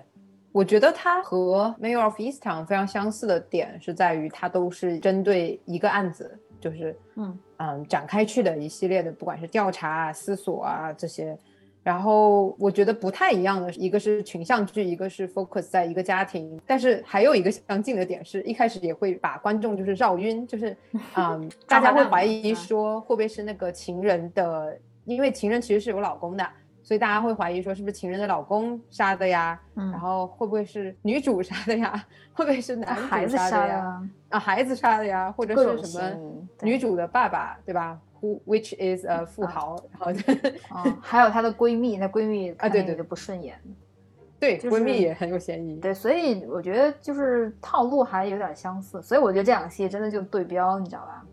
我觉得它和《Mayor of Easttown》非常相似的点是在于，它都是针对一个案子，就是嗯嗯展开去的一系列的，不管是调查啊、思索啊这些。然后我觉得不太一样的，一个是群像剧，一个是 focus 在一个家庭，但是还有一个相近的点是，一开始也会把观众就是绕晕，就是 [LAUGHS] 嗯，大家会怀疑说会不会是那个情人的，因为情人其实是有老公的，所以大家会怀疑说是不是情人的老公杀的呀？然后会不会是女主杀的呀？会不会是男主杀的呀？啊，孩子杀的呀？或者是什么女主的爸爸，对吧？Who which is a 富豪，然后哦，还有她的闺蜜，她闺蜜啊，对对对，不顺眼，对，闺蜜也很有嫌疑，对，所以我觉得就是套路还有点相似，所以我觉得这两个戏真的就对标，你知道吧？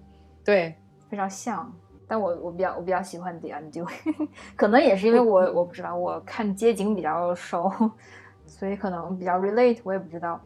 对，非常像，但我我比较我比较喜欢 The Undo，[LAUGHS] 可能也是因为我我不知道，我看街景比较熟，所以可能比较 relate，我也不知道。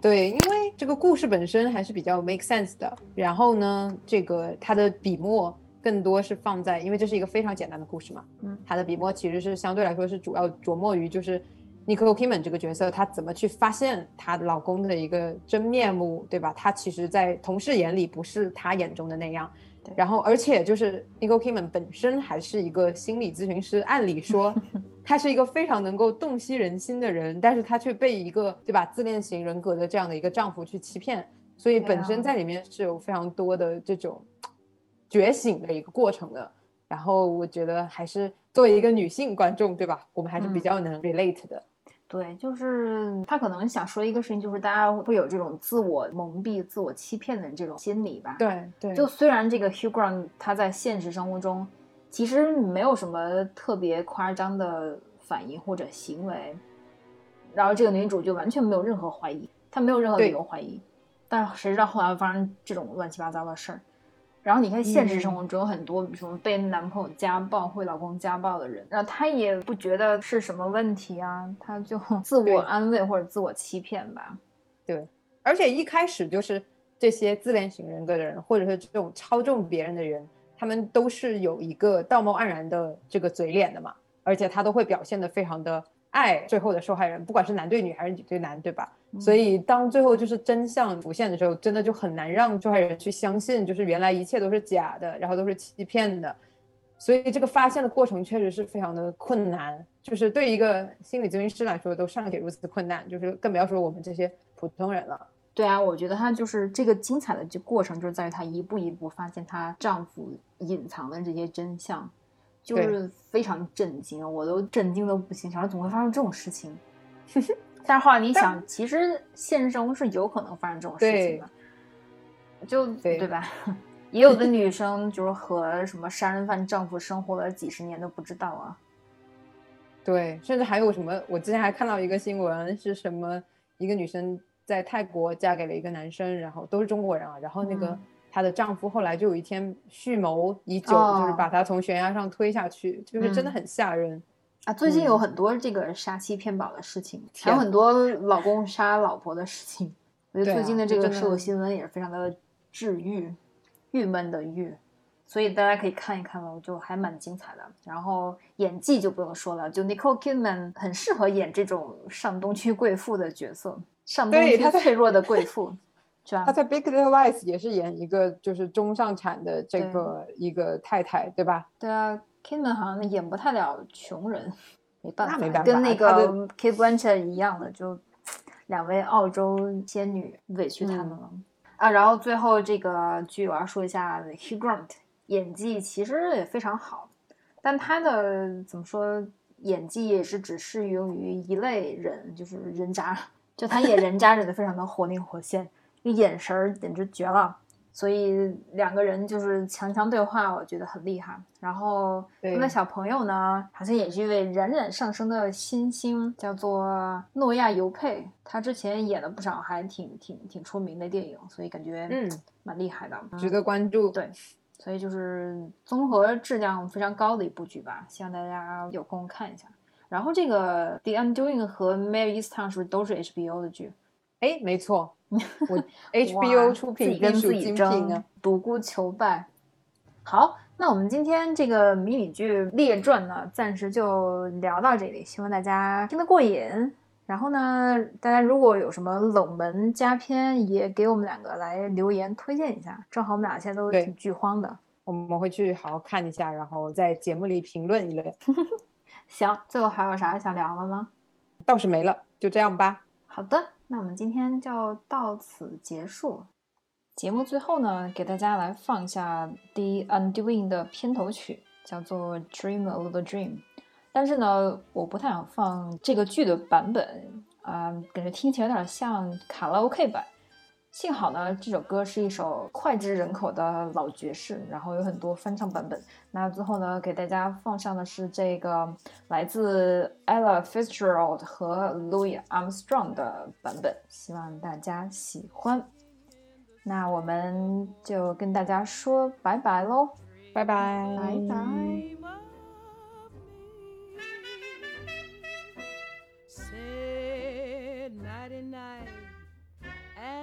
对，因为这个故事本身还是比较 make sense 的。然后呢，这个它的笔墨更多是放在，因为这是一个非常简单的故事嘛。嗯，它的笔墨其实是相对来说是主要琢磨于就是 Nicole Kidman 这个角色，她怎么去发现她老公的一个真面目，对吧？她其实，在同事眼里不是她眼中的那样。然后，而且就是 Nicole Kidman 本身还是一个心理咨询师，按理说，[LAUGHS] 他是一个非常能够洞悉人心的人，但是他却被一个对吧自恋型人格的这样的一个丈夫去欺骗，所以本身在里面是有非常多的这种 [TSK] 觉醒的一个过程的。然后我觉得还是作为一个女性观众，对吧？我们还是比较能 relate 的。对，就是他可能想说一个事情，就是大家会有这种自我蒙蔽、自我欺骗的这种心理吧。对对。就虽然这个 Hugh Grant 他在现实生活中其实没有什么特别夸张的反应或者行为，然后这个女主就完全没有任何怀疑，她没有任何理由怀疑，但谁知道后来发生这种乱七八糟的事儿。然后你看，现实生活中有很多，比如说被男朋友家暴、会老公家暴的人，然后她也不觉得是什么问题啊，他就 [LAUGHS] 自我安慰或者自我欺骗吧。对，而且一开始就是这些自恋型人格的人，或者是这种操纵别人的人，他们都是有一个道貌岸然的这个嘴脸的嘛，而且他都会表现的非常的。爱最后的受害人，不管是男对女还是女对男，对吧？所以当最后就是真相浮现的时候，真的就很难让受害人去相信，就是原来一切都是假的，然后都是欺骗的。所以这个发现的过程确实是非常的困难，就是对一个心理咨询师来说都尚且如此困难，就是更不要说我们这些普通人了。对啊，我觉得她就是这个精彩的这过程，就是在于她一步一步发现她丈夫隐藏的这些真相。就是非常震惊，我都震惊的不行，想说怎么会发生这种事情？[LAUGHS] 但是后来你想，其实现实中是有可能发生这种事情的，就对吧？[LAUGHS] 也有的女生就是和什么杀人犯丈夫生活了几十年都不知道啊。对，甚至还有什么？我之前还看到一个新闻，是什么？一个女生在泰国嫁给了一个男生，然后都是中国人啊，然后那个。她的丈夫后来就有一天蓄谋已久，就是把她从悬崖上推下去，就是真的很吓人啊！最近有很多这个杀妻骗保的事情，还有很多老公杀老婆的事情。我觉得最近的这个社会新闻也是非常的治愈、郁闷的郁，所以大家可以看一看了，我就还蛮精彩的。然后演技就不用说了，就 Nicole Kidman 很适合演这种上东区贵妇的角色，上东区脆弱的贵妇。她在《Big Little Lies》也是演一个就是中上产的这个一个太太，对吧？对啊，Kidman 好像演不太了穷人，没办法，没办法，跟那个 Kate Blanchett 一样的，就两位澳洲仙女委屈他们了啊。然后最后这个剧我要说一下 Hugh Grant 演技其实也非常好，但他的怎么说演技也是只适用于一类人，就是人渣。就他演人渣 [LAUGHS] 演的非常的活灵活现，那眼神儿简直绝了。所以两个人就是强强对话，我觉得很厉害。然后他们的小朋友呢，好像也是一位冉冉上升的新星，叫做诺亚尤佩。他之前演了不少还挺挺挺出名的电影，所以感觉嗯蛮厉害的，值得关注。对，所以就是综合质量非常高的一部剧吧，希望大家有空看一下。然后这个《The Undoing》和《Mary Easttown》是不是都是 HBO 的剧？哎，没错，我 [LAUGHS] HBO 出品跟自己争，独孤求败。好，那我们今天这个迷你剧列传呢，暂时就聊到这里，希望大家听得过瘾。然后呢，大家如果有什么冷门佳片，也给我们两个来留言推荐一下。正好我们俩现在都挺剧荒的，我们会去好好看一下，然后在节目里评论一论。[LAUGHS] 行，最后还有啥想聊的吗？倒是没了，就这样吧。好的。那我们今天就到此结束。节目最后呢，给大家来放一下《The Undoing》的片头曲，叫做《Dream a Little Dream》。但是呢，我不太想放这个剧的版本，啊，感觉听起来有点像卡拉 OK 版。幸好呢，这首歌是一首脍炙人口的老爵士，然后有很多翻唱版本。那最后呢，给大家放上的是这个来自 Ella Fitzgerald 和 Louis Armstrong 的版本，希望大家喜欢。那我们就跟大家说拜拜喽，拜拜，拜拜。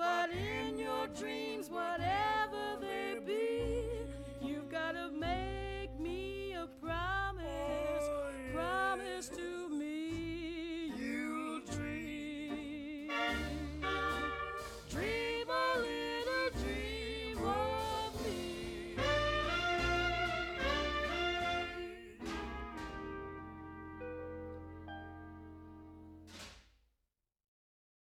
But in your dreams, whatever they be, you've got to make me a promise. Oh. Promise to me you'll dream.